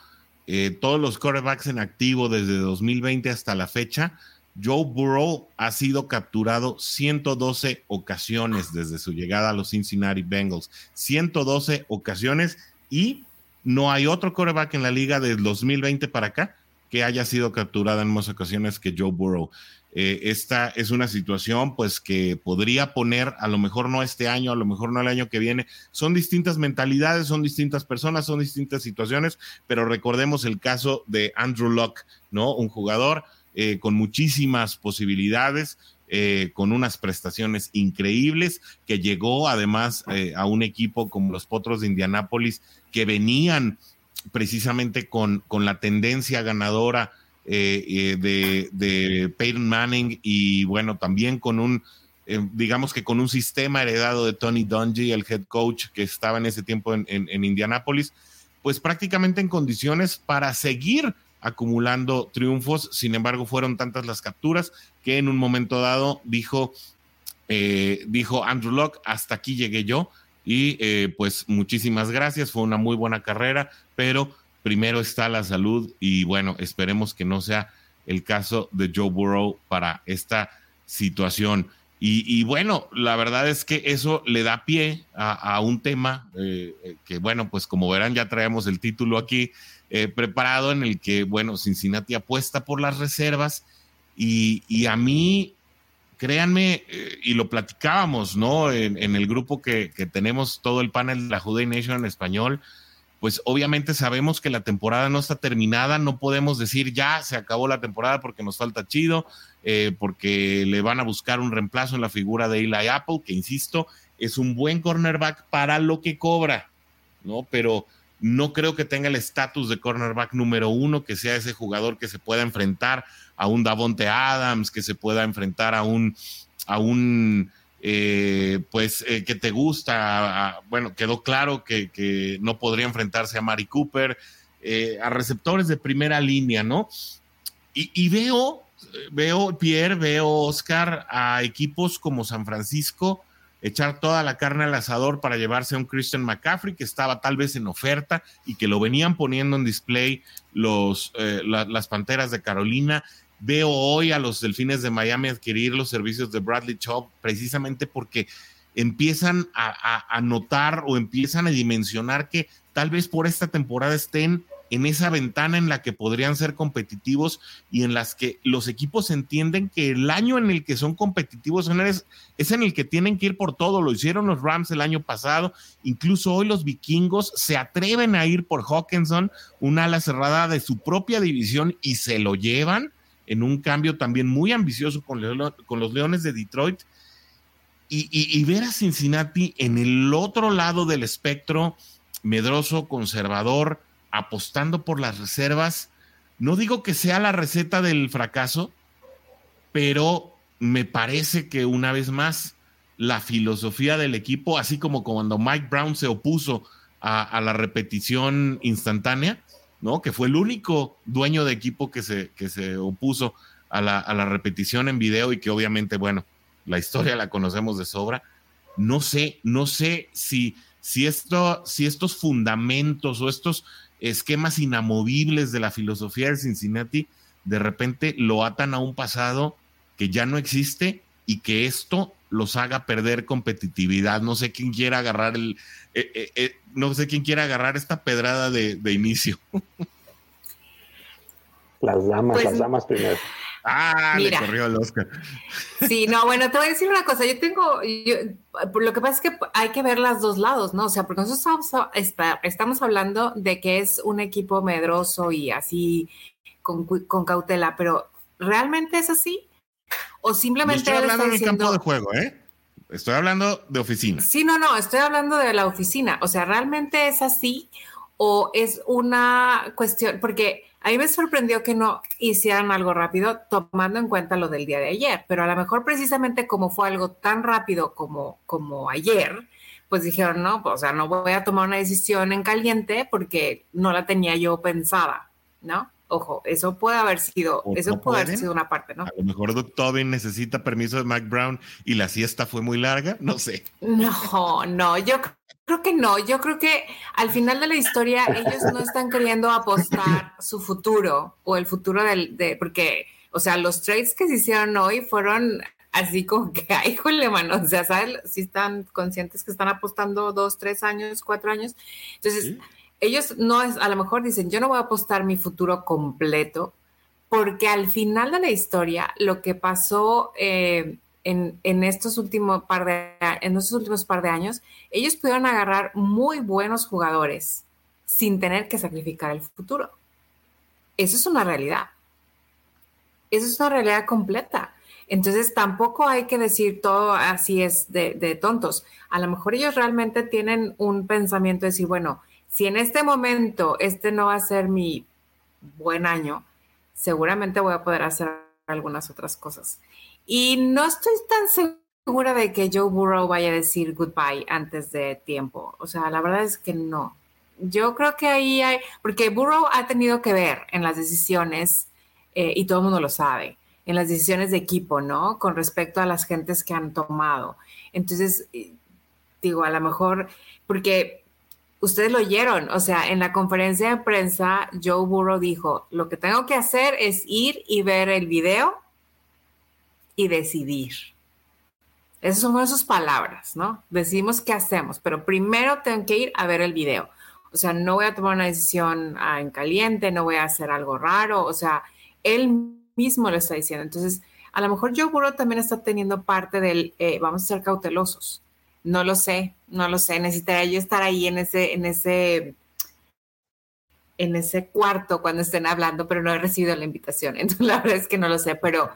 todos los quarterbacks en activo desde 2020 hasta la fecha Joe Burrow ha sido capturado 112 ocasiones desde su llegada a los Cincinnati Bengals. 112 ocasiones y no hay otro quarterback en la liga del 2020 para acá que haya sido capturado en más ocasiones que Joe Burrow. Eh, esta es una situación pues que podría poner, a lo mejor no este año, a lo mejor no el año que viene, son distintas mentalidades, son distintas personas, son distintas situaciones, pero recordemos el caso de Andrew Locke, ¿no? Un jugador eh, con muchísimas posibilidades, eh, con unas prestaciones increíbles, que llegó además a un equipo como los Potros de Indianápolis, que venían precisamente con, con la tendencia ganadora de, de Peyton Manning y bueno, también con un, digamos que con un sistema heredado de Tony Dungy, el head coach que estaba en ese tiempo en, en, en Indianápolis, pues prácticamente en condiciones para seguir acumulando triunfos. Sin embargo, fueron tantas las capturas que en un momento dado dijo, eh, dijo Andrew Locke, hasta aquí llegué yo. Y eh, pues muchísimas gracias, fue una muy buena carrera, pero primero está la salud y bueno, esperemos que no sea el caso de Joe Burrow para esta situación. Y, bueno, la verdad es que eso le da pie a, un tema eh, que, bueno, pues como verán, ya traemos el título aquí, eh, preparado en el que, bueno, Cincinnati apuesta por las reservas y, a mí, créanme, eh, y lo platicábamos, ¿no? En, el grupo que, tenemos todo el panel de la Juday Nation en español, pues obviamente sabemos que la temporada no está terminada, no podemos decir ya se acabó la temporada porque nos falta chido, eh, porque le van a buscar un reemplazo en la figura de Eli Apple, que insisto, es un buen cornerback para lo que cobra, ¿no? Pero no creo que tenga el estatus de cornerback número uno, que sea ese jugador que se pueda enfrentar a un Davonte Adams, que se pueda enfrentar a un, a un eh, pues eh, que te gusta. bueno, quedó claro que, no podría enfrentarse a Mari Cooper, eh, a receptores de primera línea, ¿no? Y, veo, veo, Pierre, veo Oscar a equipos como San Francisco echar toda la carne al asador para llevarse a un Christian McCaffrey que estaba tal vez en oferta y que lo venían poniendo en display los, las Panteras de Carolina. Veo hoy a los Delfines de Miami adquirir los servicios de Bradley Chubb precisamente porque empiezan a, a, notar o empiezan a dimensionar que tal vez por esta temporada estén en esa ventana en la que podrían ser competitivos y en las que los equipos entienden que el año en el que son competitivos es, en el que tienen que ir por todo. Lo hicieron los Rams el año pasado, incluso hoy los vikingos se atreven a ir por Hawkinson, un ala cerrada de su propia división y se lo llevan en un cambio también muy ambicioso con, los Leones de Detroit. Y ver a Cincinnati en el otro lado del espectro, medroso, conservador, apostando por las reservas. No digo que sea la receta del fracaso, pero me parece que una vez más la filosofía del equipo, así como cuando Mike Brown se opuso a, la repetición instantánea, ¿no? Que fue el único dueño de equipo que se, que se opuso a la, a la repetición en video y que obviamente, bueno, la historia la conocemos de sobra. No sé, no sé si, si, esto, si estos fundamentos o estos esquemas inamovibles de la filosofía de Cincinnati, de repente lo atan a un pasado que ya no existe y que esto los haga perder competitividad. No sé quién quiera agarrar el, eh, eh, eh, no sé quién quiera agarrar esta pedrada de, inicio. Las damas, pues las damas primero. Ah, le corrió el Oscar. Sí, no, bueno, te voy a decir una cosa. Yo tengo, lo que pasa es que hay que ver los dos lados, ¿no? O sea, porque nosotros estamos, estamos hablando de que es un equipo medroso y así con, cautela, pero ¿realmente es así? ¿O simplemente... No estoy hablando de campo de juego, ¿eh? Estoy hablando de oficina. Sí, no, no, estoy hablando de la oficina. O sea, ¿realmente es así? ¿O es una cuestión? Porque a mí me sorprendió que no hicieran algo rápido tomando en cuenta lo del día de ayer, pero a lo mejor precisamente como fue algo tan rápido como, como ayer, pues dijeron, no, pues, o sea, no voy a tomar una decisión en caliente porque no la tenía yo pensada, ¿no? Ojo, eso puede haber sido, eso puede haber sido una parte, ¿no? A lo mejor Doug Tobin necesita permiso de Mike Brown y la siesta fue muy larga, no sé. No, no, yo creo que no. Yo creo que al final de la historia ellos no están queriendo apostar su futuro o el futuro del, de, porque, o sea, los trades que se hicieron hoy fueron así como que, *laughs* ay, híjole, mano, o sea, ¿sabes? Si están conscientes que están apostando dos, tres años, cuatro años. Entonces, ellos no es, a lo mejor dicen, yo no voy a apostar mi futuro completo, porque al final de la historia, lo que pasó eh, en, en, estos últimos par de, en estos últimos par de años, ellos pudieron agarrar muy buenos jugadores sin tener que sacrificar el futuro. Eso es una realidad. Eso es una realidad completa. Entonces tampoco hay que decir todo así es de, de tontos. A lo mejor ellos realmente tienen un pensamiento de decir, bueno, si en este momento este no va a ser mi buen año, seguramente voy a poder hacer algunas otras cosas. Y no estoy tan segura de que Joe Burrow vaya a decir goodbye antes de tiempo. O sea, la verdad es que no. Yo creo que ahí hay, porque Burrow ha tenido que ver en las decisiones, eh, y todo el mundo lo sabe, en las decisiones de equipo, ¿no? Con respecto a las gentes que han tomado. Entonces, eh, digo, a lo mejor, porque ustedes lo oyeron, o sea, en la conferencia de prensa, Joe Burrow dijo, lo que tengo que hacer es ir y ver el video y decidir. Esas son sus palabras, ¿no? Decimos qué hacemos, pero primero tengo que ir a ver el video. O sea, no voy a tomar una decisión ah, en caliente, no voy a hacer algo raro, o sea, él mismo lo está diciendo. Entonces, a lo mejor Joe Burrow también está teniendo parte del, eh, vamos a ser cautelosos no lo sé, no lo sé. Necesitaría yo estar ahí en ese, en ese, en ese cuarto cuando estén hablando, pero no he recibido la invitación. *laughs* Entonces, la verdad es que no lo sé, pero,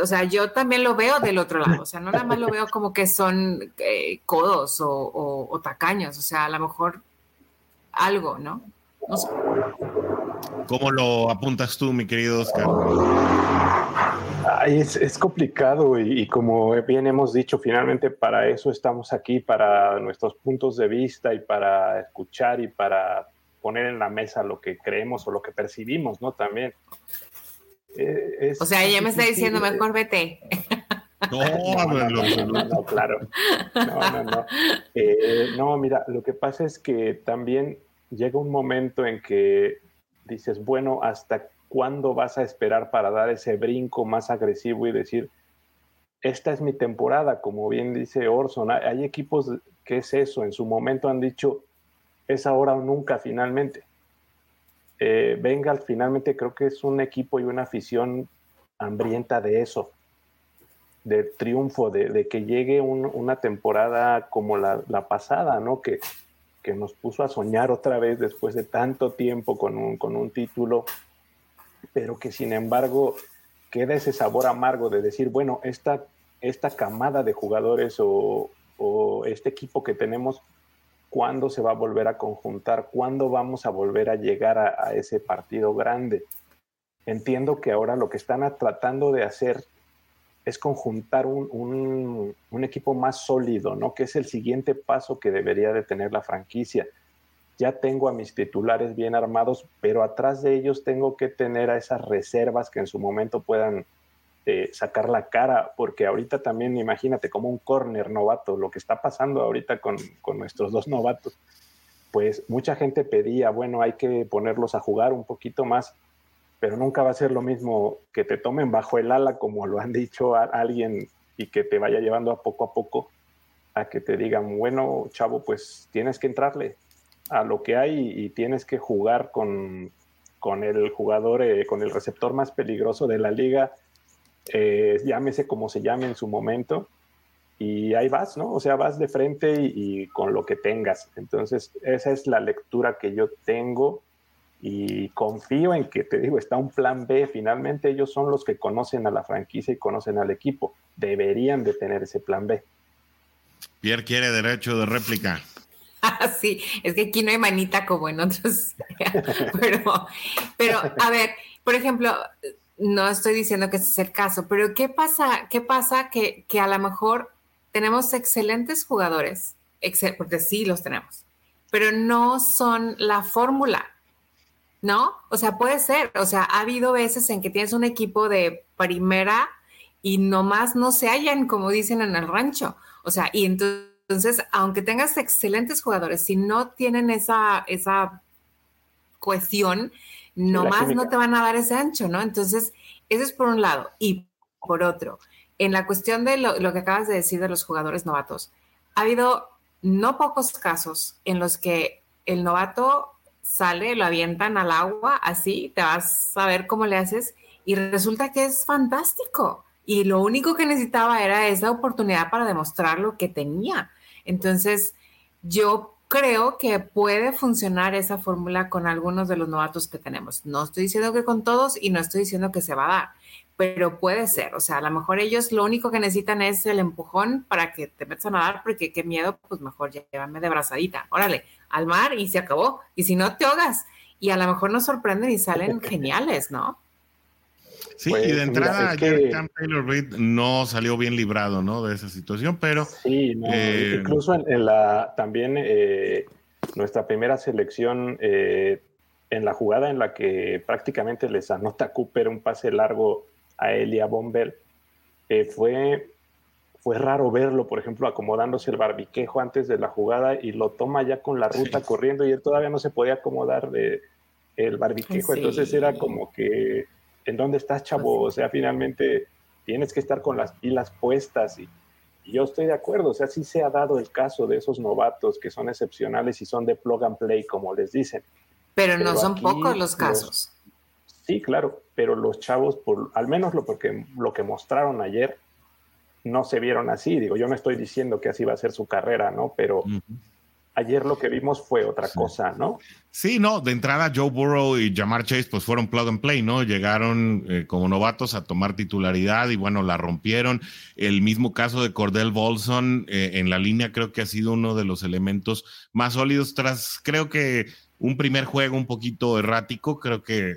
o sea, yo también lo veo del otro lado. O sea, no nada más lo veo como que son eh, codos o, o, tacaños. O sea, a lo mejor algo, ¿no? No sé. ¿Cómo lo apuntas tú, mi querido Oscar? Es, complicado y, como bien hemos dicho, finalmente para eso estamos aquí, para nuestros puntos de vista y para escuchar y para poner en la mesa lo que creemos o lo que percibimos, ¿no? También. Eh, o sea, ella me está diciendo, mejor vete. No, no, no, claro. No, no, no. Eh, no, mira, lo que pasa es que también llega un momento en que dices, bueno, hasta cuándo vas a esperar para dar ese brinco más agresivo y decir, esta es mi temporada, como bien dice Orson. Hay equipos que es eso, en su momento han dicho, es ahora o nunca finalmente. eh, finalmente creo que es un equipo y una afición hambrienta de eso, de triunfo, de, que llegue una temporada como la, pasada, ¿no? Que, que, nos puso a soñar otra vez después de tanto tiempo con un, con un título, pero que sin embargo queda ese sabor amargo de decir, bueno, esta, esta camada de jugadores o, o este equipo que tenemos, ¿cuándo se va a volver a conjuntar? ¿Cuándo vamos a volver a llegar a ese partido grande? entiendo que ahora lo que están tratando de hacer es conjuntar un, equipo más sólido, ¿no? Que es el siguiente paso que debería de tener la franquicia. Ya tengo a mis titulares bien armados, pero atrás de ellos tengo que tener a esas reservas que en su momento puedan eh, sacar la cara, porque ahorita también imagínate como un corner novato, lo que está pasando ahorita con, con nuestros dos novatos, pues mucha gente pedía, bueno, hay que ponerlos a jugar un poquito más pero nunca va a ser lo mismo que te tomen bajo el ala, como lo han dicho alguien, y que te vaya llevando a poco a poco, a que te digan, bueno, chavo, pues tienes que entrarle a lo que hay y tienes que jugar con, con el jugador, eh, con el receptor más peligroso de la liga, eh, llámese como se llame en su momento, y ahí vas, ¿no? O sea, vas de frente y, y, con lo que tengas. Entonces, esa es la lectura que yo tengo y confío en que, te digo, está un plan B. Finalmente ellos son los que conocen a la franquicia y conocen al equipo. Deberían de tener ese plan B. Pierre quiere derecho de réplica. *laughs* Sí, es que aquí no hay manita como en otros. *laughs* pero, pero, a ver, por ejemplo, no estoy diciendo que ese es el caso, pero ¿qué pasa? ¿Qué pasa que, que a lo mejor tenemos excelentes jugadores? Porque sí los tenemos, pero no son la fórmula. ¿no? O sea, puede ser, o sea, ha habido veces en que tienes un equipo de primera y nomás no se hallan, como dicen en el rancho. O sea, y entonces, aunque tengas excelentes jugadores, si no tienen esa, esa cohesión, nomás no te van a dar ese ancho, ¿no? Entonces, eso es por un lado. Y por otro, en la cuestión de lo, lo que acabas de decir de los jugadores novatos, ha habido no pocos casos en los que el novato sale, lo avientan al agua, así, te vas a ver cómo le haces y resulta que es fantástico. Y lo único que necesitaba era esa oportunidad para demostrar lo que tenía. Entonces, yo creo que puede funcionar esa fórmula con algunos de los novatos que tenemos. No estoy diciendo que con todos y no estoy diciendo que se va a dar, pero puede ser. O sea, a lo mejor ellos lo único que necesitan es el empujón para que te metas a nadar, porque qué miedo, pues mejor llévame de brazadita. Órale, al mar y se acabó. Y si no, te ahogas. Y a lo mejor nos sorprenden y salen *laughs* geniales, ¿no? Sí, y de pues, entrada ayer Taylor Reed no salió bien librado, ¿no? De esa situación, pero... Sí, eh, incluso en, la, también eh, nuestra primera selección, eh, en la jugada en la que prácticamente les anota Cooper un pase largo a Elia Bomber, fue fue raro verlo, por ejemplo, acomodándose el barbiquejo antes de la jugada y lo toma ya con la ruta corriendo y él todavía no se podía acomodar de el barbiquejo, entonces era como que, ¿en dónde estás, chavo? O sea, finalmente tienes que estar con las pilas puestas y, yo estoy de acuerdo, o sea, sí se ha dado el caso de esos novatos que son excepcionales y son de plug and play, como les dicen. Pero, no son pocos los casos. sí, claro, pero los chavos, por, al menos lo, porque, lo que mostraron ayer, no se vieron así. Digo, yo no estoy diciendo que así va a ser su carrera, ¿no? Pero ayer lo que vimos fue otra cosa, ¿no? Sí, no, de entrada Joe Burrow y Jamar Chase pues fueron plug and play, ¿no? Llegaron eh, como novatos a tomar titularidad y bueno, la rompieron. El mismo caso de Cordell Bolson eh, en la línea creo que ha sido uno de los elementos más sólidos tras creo que un primer juego un poquito errático, creo que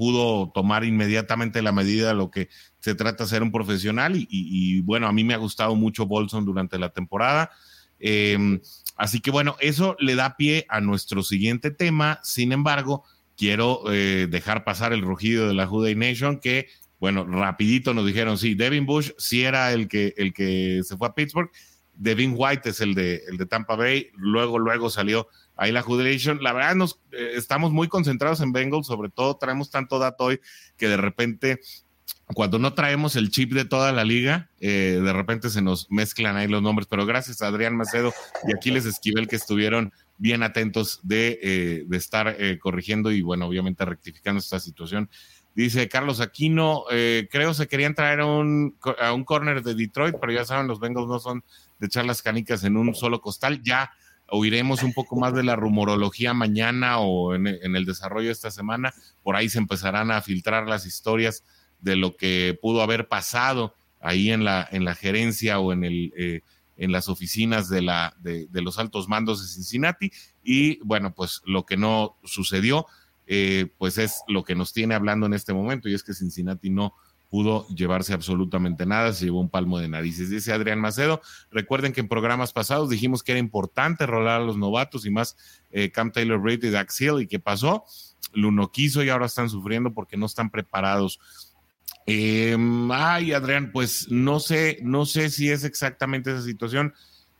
pudo tomar inmediatamente la medida de lo que se trata de ser un profesional y, bueno, a mí me ha gustado mucho Bolson durante la temporada. Em, así que bueno, eso le da pie a nuestro siguiente tema. Sin embargo, quiero eh, dejar pasar el rugido de la Juday Nation que, bueno, rapidito nos dijeron, sí, Devin Bush sí era el que, el que se fue a Pittsburgh. Devin White es el de, el de Tampa Bay. Luego, luego salió ahí la Jubilation. La verdad, nos eh, estamos muy concentrados en Bengals, sobre todo traemos tanto dato hoy que de repente, cuando no traemos el chip de toda la liga, eh, de repente se nos mezclan ahí los nombres. Pero gracias a Adrián Macedo y Aquiles Esquivel que estuvieron bien atentos de, de estar corrigiendo y bueno, obviamente rectificando esta situación. Dice Carlos Aquino, creo se querían traer a un, a un corner de Detroit, pero ya saben, los Bengals no son de echar las canicas en un solo costal. Ya oiremos un poco más de la rumorología mañana o en, el desarrollo de esta semana. Por ahí se empezarán a filtrar las historias de lo que pudo haber pasado ahí en la, en la gerencia o en, el, eh, en las oficinas de, la, de, los altos mandos de Cincinnati. Y bueno, pues lo que no sucedió, eh, pues es lo que nos tiene hablando en este momento y es que Cincinnati no pudo llevarse absolutamente nada, se llevó un palmo de narices. Dice Adrián Macedo, recuerden que en programas pasados dijimos que era importante rolar a los novatos y más eh, Cam Taylor Reid y Dax Hill, ¿y qué pasó? Lo no quiso y ahora están sufriendo porque no están preparados. Em, ay, Adrián, pues no sé, no sé si es exactamente esa situación.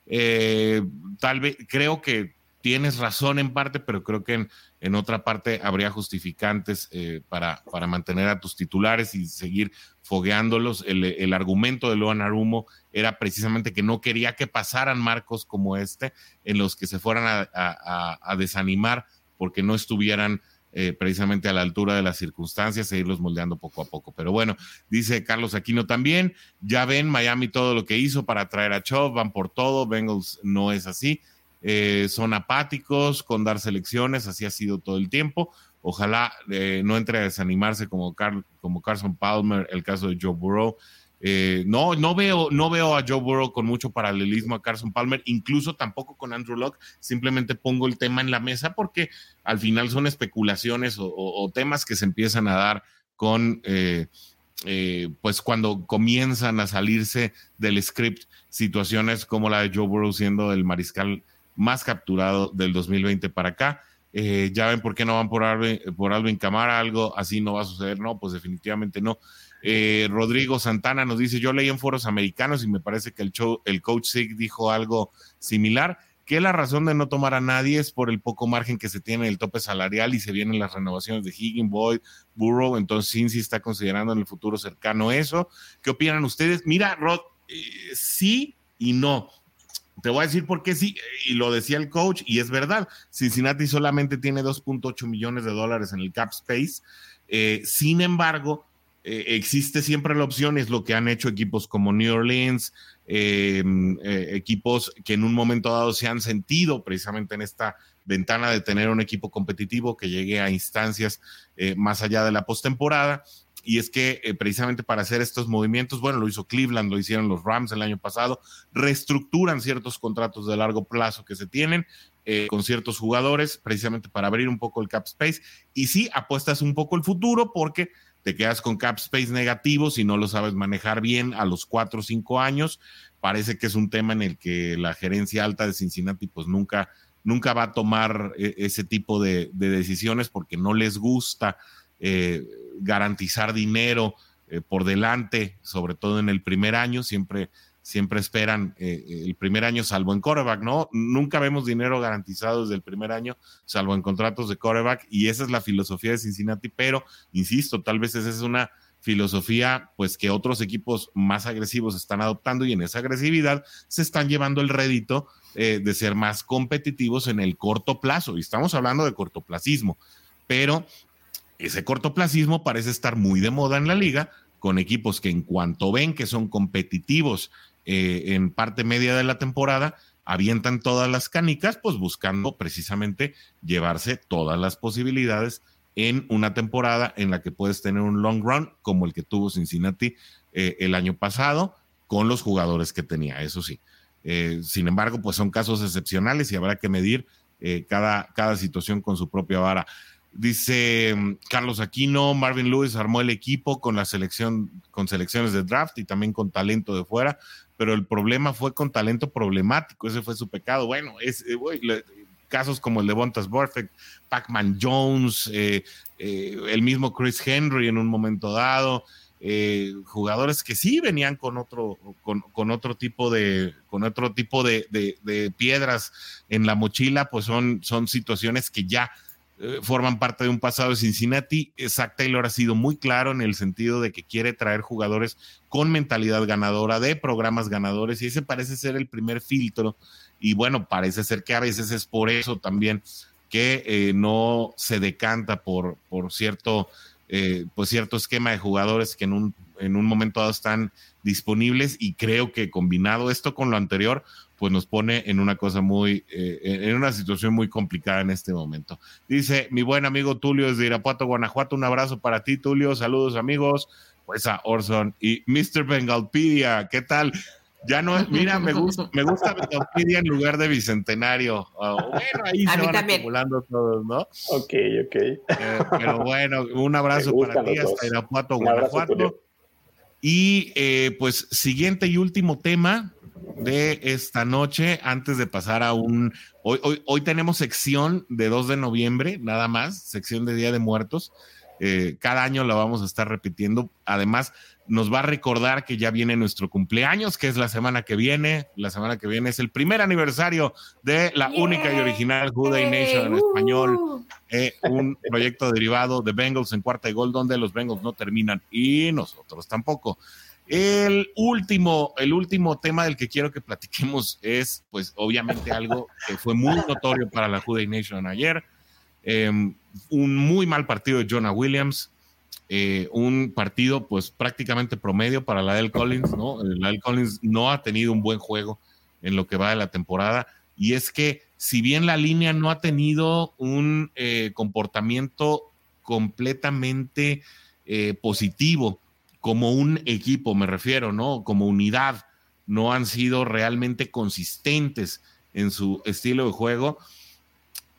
Eh, tal vez, creo que tienes razón en parte, pero creo que en, otra parte habría justificantes eh, para, para mantener a tus titulares y seguir fogueándolos. El, argumento de Loan Arumo era precisamente que no quería que pasaran marcos como este, en los que se fueran a, desanimar porque no estuvieran eh, precisamente a la altura de las circunstancias e irlos moldeando poco a poco. Pero bueno, dice Carlos Aquino también, ya ven Miami todo lo que hizo para traer a Chubb, van por todo, Bengals no es así eh, son apáticos con dar selecciones, así ha sido todo el tiempo. Ojalá eh, no entre a desanimarse como, como Carson Palmer, el caso de Joe Burrow. Eh, no, no veo, no veo a Joe Burrow con mucho paralelismo a Carson Palmer, incluso tampoco con Andrew Locke. Simplemente pongo el tema en la mesa porque al final son especulaciones o, temas que se empiezan a dar con, pues cuando comienzan a salirse del script situaciones como la de Joe Burrow siendo el mariscal más capturado del 2020 para acá. Eh, ya ven por qué no van por Alvin, por Alvin Camara, algo así no va a suceder, no, pues definitivamente no. Eh, Rodrigo Santana nos dice, yo leí en foros americanos y me parece que el, show, el coach Sig dijo algo similar, que la razón de no tomar a nadie es por el poco margen que se tiene en el tope salarial y se vienen las renovaciones de Higgins, Boyd, Burrow, entonces Cincy está considerando en el futuro cercano eso. ¿Qué opinan ustedes? Mira, Rod, eh, sí y no te voy a decir por qué sí, y lo decía el coach, y es verdad, Cincinnati solamente tiene 2.8 millones de dólares en el cap space, eh, sin embargo, eh, existe siempre la opción, es lo que han hecho equipos como New Orleans, eh, equipos que en un momento dado se han sentido precisamente en esta ventana de tener un equipo competitivo que llegue a instancias más allá de la postemporada. Y es que eh, precisamente para hacer estos movimientos, bueno, lo hizo Cleveland, lo hicieron los Rams el año pasado, reestructuran ciertos contratos de largo plazo que se tienen eh, con ciertos jugadores, precisamente para abrir un poco el cap space, y sí apuestas un poco el futuro porque te quedas con cap space negativo si no lo sabes manejar bien a los cuatro o cinco años. Parece que es un tema en el que la gerencia alta de Cincinnati pues nunca, nunca va a tomar eh, ese tipo de, de decisiones porque no les gusta eh, garantizar dinero eh, por delante, sobre todo en el primer año, siempre, siempre esperan eh, el primer año, salvo en coreback, ¿no? Nunca vemos dinero garantizado desde el primer año, salvo en contratos de coreback, y esa es la filosofía de Cincinnati, pero, insisto, tal vez esa es una filosofía pues que otros equipos más agresivos están adoptando y en esa agresividad se están llevando el rédito de ser más competitivos en el corto plazo y estamos hablando de cortoplacismo pero ese cortoplacismo parece estar muy de moda en la liga, con equipos que en cuanto ven que son competitivos eh, en parte media de la temporada, avientan todas las canicas, pues buscando precisamente llevarse todas las posibilidades en una temporada en la que puedes tener un long run como el que tuvo Cincinnati eh, el año pasado con los jugadores que tenía, eso sí. Eh, sin embargo, pues son casos excepcionales y habrá que medir cada, cada situación con su propia vara. Dice mm, Carlos Aquino, Marvin Lewis armó el equipo con la selección, con selecciones de draft y también con talento de fuera, pero el problema fue con talento problemático, ese fue su pecado. Bueno, es, eh, casos como el de Bontas Perfect, Pac-Man Jones, eh, eh, el mismo Chris Henry en un momento dado, jugadores que sí venían con otro, con, otro tipo de, con otro tipo de, de, piedras en la mochila, pues son, son situaciones que ya forman parte de un pasado de Cincinnati. Zach Taylor ha sido muy claro en el sentido de que quiere traer jugadores con mentalidad ganadora, de programas ganadores, y ese parece ser el primer filtro. Y bueno, parece ser que a veces es por eso también que eh, no se decanta por, por cierto, eh, pues cierto esquema de jugadores que en un, en un momento dado están disponibles y creo que combinado esto con lo anterior, pues nos pone en una cosa muy, eh, en una situación muy complicada en este momento. Dice mi buen amigo Tulio desde Irapuato, Guanajuato, un abrazo para ti, Tulio, saludos amigos, pues a Orson y Mr. Bengalpedia, ¿qué tal? Ya no, mira, me gusta, me gusta Bengalpedia en lugar de Bicentenario. Oh, bueno, ahí se van acumulando todos, ¿no? Ok, ok. Eh, pero bueno, un abrazo para ti hasta Irapuato, Guanajuato. Y eh, pues siguiente y último tema de esta noche, antes de pasar a un... Hoy, hoy, hoy tenemos sección de 2 de noviembre, nada más, sección de Día de Muertos. Eh, cada año la vamos a estar repitiendo. Además, nos va a recordar que ya viene nuestro cumpleaños, que es la semana que viene. La semana que viene es el primer aniversario de la única y original Who Nation en español, uh. eh, un proyecto derivado de Bengals en cuarta y gol, donde los Bengals no terminan y nosotros tampoco. El último, el último tema del que quiero que platiquemos es, pues, obviamente algo que fue muy notorio para la Who Nation ayer. Em, un muy mal partido de Jonah Williams, eh, un partido pues prácticamente promedio para la del Collins, ¿no? La del Collins no ha tenido un buen juego en lo que va de la temporada y es que si bien la línea no ha tenido un eh, comportamiento completamente eh, positivo como un equipo, me refiero, ¿no? Como unidad, no han sido realmente consistentes en su estilo de juego,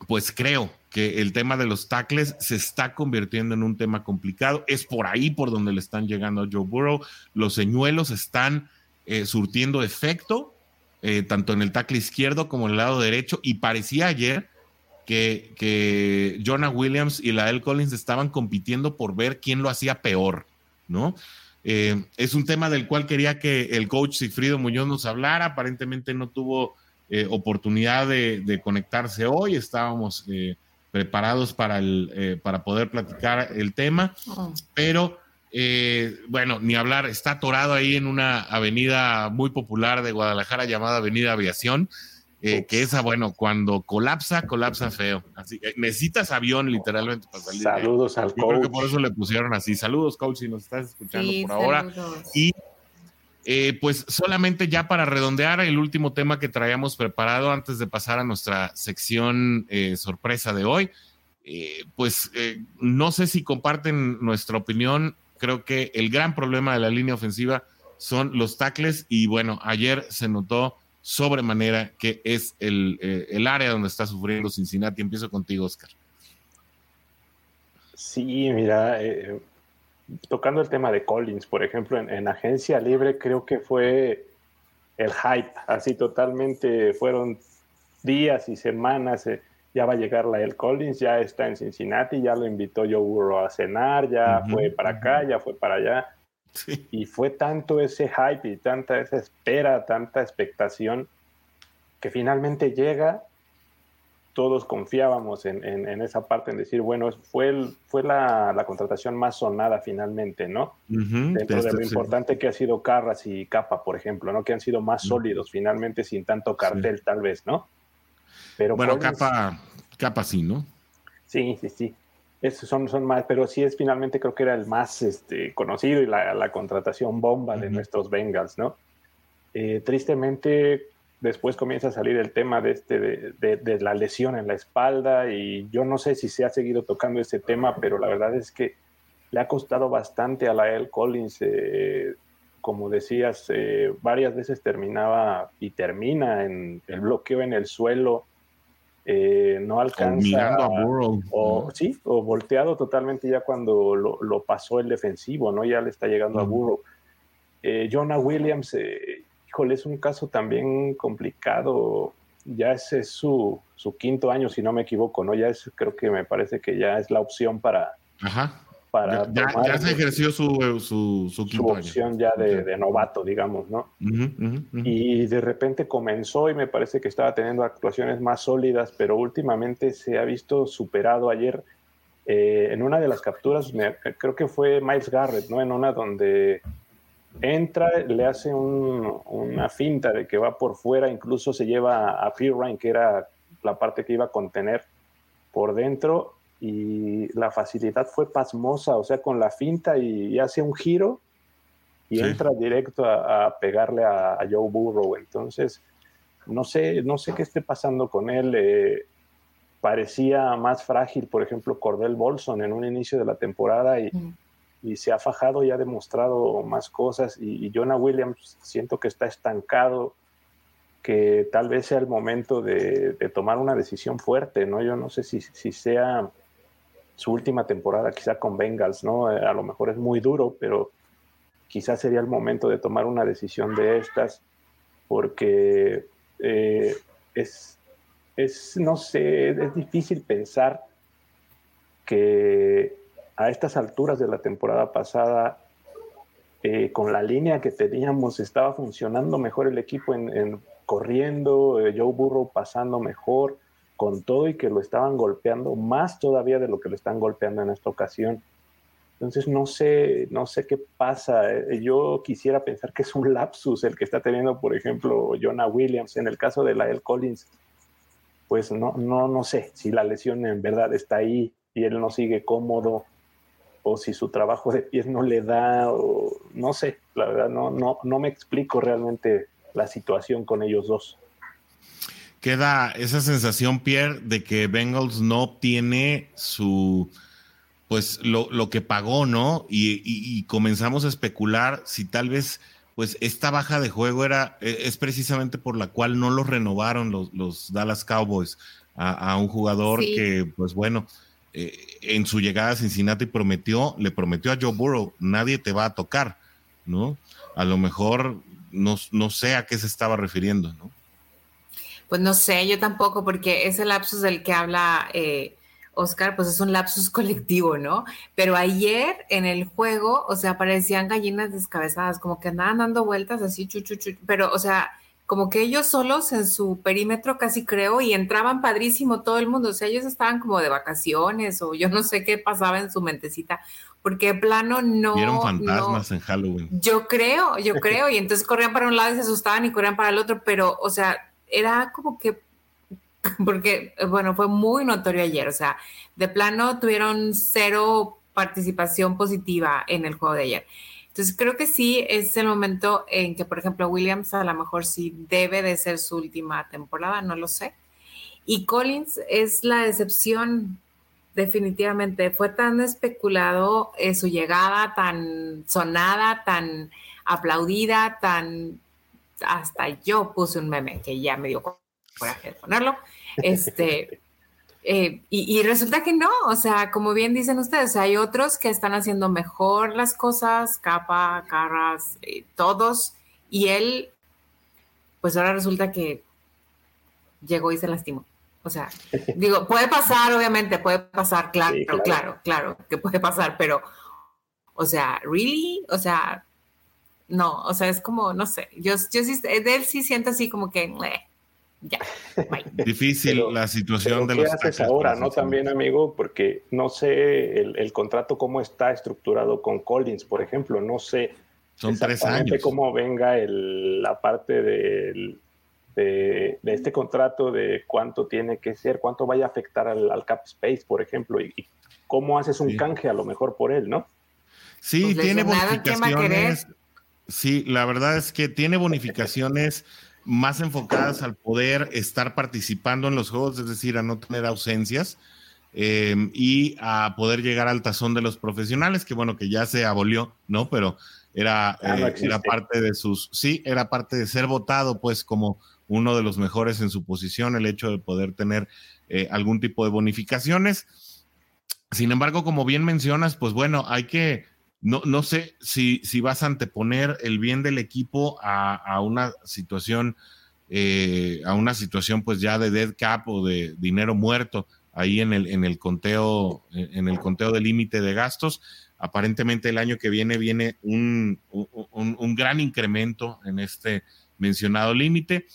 pues creo que el tema de los tackles se está convirtiendo en un tema complicado. Es por ahí por donde le están llegando a Joe Burrow. Los señuelos están eh, surtiendo efecto, eh, tanto en el tackle izquierdo como en el lado derecho. Y parecía ayer que, que Jonah Williams y la L. Collins estaban compitiendo por ver quién lo hacía peor, ¿no? Eh, es un tema del cual quería que el coach Sigfrido Muñoz nos hablara. Aparentemente no tuvo oportunidad de, de, conectarse hoy. Estábamos preparados para, el, eh, para poder platicar el tema, oh. pero eh, bueno, ni hablar, está atorado ahí en una avenida muy popular de Guadalajara llamada Avenida Aviación, eh, que esa, bueno, cuando colapsa, colapsa feo. Así que necesitas avión literalmente para salir. Saludos al coach. Creo que por eso le pusieron así. Saludos, coach, si nos estás escuchando por ahora. Y eh, pues solamente ya para redondear el último tema que traíamos preparado antes de pasar a nuestra sección eh, sorpresa de hoy, eh, pues no sé si comparten nuestra opinión, creo que el gran problema de la línea ofensiva son los tackles y bueno, ayer se notó sobremanera que es el, el área donde está sufriendo Cincinnati. Empiezo contigo, Oscar. Sí, mira, tocando el tema de Collins, por ejemplo, en, agencia libre creo que fue el hype, así totalmente fueron días y semanas. Eh, ya va a llegar la El Collins, ya está en Cincinnati, ya lo invitó Joe Burrow a cenar, ya fue para acá, ya fue para allá. Y fue tanto ese hype y tanta esa espera, tanta expectación, que finalmente llega todos confiábamos en, esa parte, en decir, bueno, fue, fue la, contratación más sonada finalmente, ¿no? Dentro de lo importante que ha sido Carras y Capa, por ejemplo, ¿no? Que han sido más sólidos finalmente sin tanto cartel, tal vez, ¿no? Pero bueno, Capa, Capa sí, ¿no? Sí, sí, sí. Esos son, son más, pero sí es finalmente creo que era el más este, conocido y la, contratación bomba de nuestros Bengals, ¿no? Eh, tristemente, después comienza a salir el tema de, este, de, la lesión en la espalda y yo no sé si se ha seguido tocando ese tema, pero la verdad es que le ha costado bastante a la El Collins. Eh, como decías, eh, varias veces terminaba y termina en el bloqueo en el suelo. Eh, no alcanza. O mirando a Burrow. O, Sí, o volteado totalmente ya cuando lo, pasó el defensivo, ¿no? Ya le está llegando a Burrow. Jonah Williams, híjole, es un caso también complicado. Ya ese es su, su, quinto año, si no me equivoco, ¿no? Ya es, creo que me parece que ya es la opción para, para ya, se ejerció su, su, su, opción ya de, novato, digamos, ¿no? Y de repente comenzó y me parece que estaba teniendo actuaciones más sólidas, pero últimamente se ha visto superado. Ayer eh, en una de las capturas, creo que fue Miles Garrett, ¿no? En una donde entra, le hace una finta de que va por fuera, incluso se lleva a Pirine, que era la parte que iba a contener por dentro, y la facilidad fue pasmosa, o sea, con la finta y, hace un giro y entra directo a, pegarle a, Joe Burrow. Entonces, no sé, no sé qué esté pasando con él. Eh, parecía más frágil, por ejemplo, Cordell Bolson en un inicio de la temporada y, mm. se ha fajado y ha demostrado más cosas. Y, y, Jonah Williams siento que está estancado, que tal vez sea el momento de, tomar una decisión fuerte, ¿no? Yo no sé si, si sea su última temporada quizá con Bengals, ¿no? Eh, a lo mejor es muy duro, pero quizás sería el momento de tomar una decisión de estas, porque eh, es, es, no sé, es difícil pensar que a estas alturas de la temporada pasada, eh, con la línea que teníamos, estaba funcionando mejor el equipo en, corriendo, Joe Burrow pasando mejor, con todo y que lo estaban golpeando más todavía de lo que lo están golpeando en esta ocasión. Entonces no sé, no sé qué pasa. Eh, yo quisiera pensar que es un lapsus el que está teniendo, por ejemplo, Jonah Williams. En el caso de Lael Collins, pues no, no, no sé si la lesión en verdad está ahí y él no sigue cómodo o si su trabajo de pies no le da, no sé, la verdad no, no, no me explico realmente la situación con ellos dos queda esa sensación, Pierre, de que Bengals no obtiene su, pues lo, que pagó, ¿no? Y, comenzamos a especular si tal vez, pues esta baja de juego era, e, es precisamente por la cual no lo renovaron los, Dallas Cowboys a, un jugador que, pues bueno, eh, en su llegada a Cincinnati prometió, le prometió a Joe Burrow, nadie te va a tocar, ¿no? A lo mejor no, no sé a qué se estaba refiriendo, ¿no? Pues no sé, yo tampoco, porque ese lapsus del que habla eh, Oscar, pues es un lapsus *laughs* colectivo, ¿no? Pero ayer en el juego, o sea, parecían gallinas descabezadas, como que andaban dando vueltas así, chuchuchu, pero, o sea, como que ellos solos en su perímetro casi creo y entraban padrísimo todo el mundo, o sea, ellos estaban como de vacaciones o yo no sé qué pasaba en su mentecita, porque de plano no... Vieron fantasmas en Halloween. Yo creo, yo *laughs* creo, y entonces corrían para un lado y se asustaban y corrían para el otro, pero, o sea, era como que, *laughs* porque, bueno, fue muy notorio ayer, o sea, de plano tuvieron cero participación positiva en el juego de ayer. Entonces creo que sí es el momento en que, por ejemplo, Williams a lo mejor sí debe de ser su última temporada, no lo sé. Y Collins es la decepción, definitivamente. Fue tan especulado eh, su llegada, tan sonada, tan aplaudida, tan hasta yo puse un meme que ya me dio coraje de ponerlo. *laughs* Este, eh, y, resulta que no, o sea, como bien dicen ustedes, hay otros que están haciendo mejor las cosas, capa, carras, eh, todos, y él, pues ahora resulta que llegó y se lastimó. O sea, *laughs* digo, puede pasar, obviamente, puede pasar, claro, claro, claro, claro, que puede pasar, pero, o sea, ¿really? O sea, no, o sea, es como, no sé, yo, yo sí, de él sí siento así como que, ya. *laughs* Difícil la situación de ¿qué los haces ahora, no? También, amigo, porque no sé el, contrato cómo está estructurado con Collins, por ejemplo, no sé. Son tres años. cómo venga el, la parte de, de, este contrato, de cuánto tiene que ser, cuánto vaya a afectar al, cap space, por ejemplo, y, cómo haces un canje a lo mejor por él, ¿no? Sí, pues tiene bonificaciones. Sí, la verdad es que tiene bonificaciones más enfocadas al poder estar participando en los juegos, es decir, a no tener ausencias eh, y a poder llegar al tazón de los profesionales, que bueno, que ya se abolió, ¿no? Pero era, eh, era parte de sus, sí, era parte de ser votado, pues, como uno de los mejores en su posición, el hecho de poder tener eh, algún tipo de bonificaciones. Sin embargo, como bien mencionas, pues bueno, hay que no, no sé si, si vas a anteponer el bien del equipo a, una situación, eh, a una situación pues ya de dead cap o de dinero muerto ahí en el, en el conteo, en el conteo de límite de gastos. Aparentemente el año que viene viene un, un, gran incremento en este mencionado límite,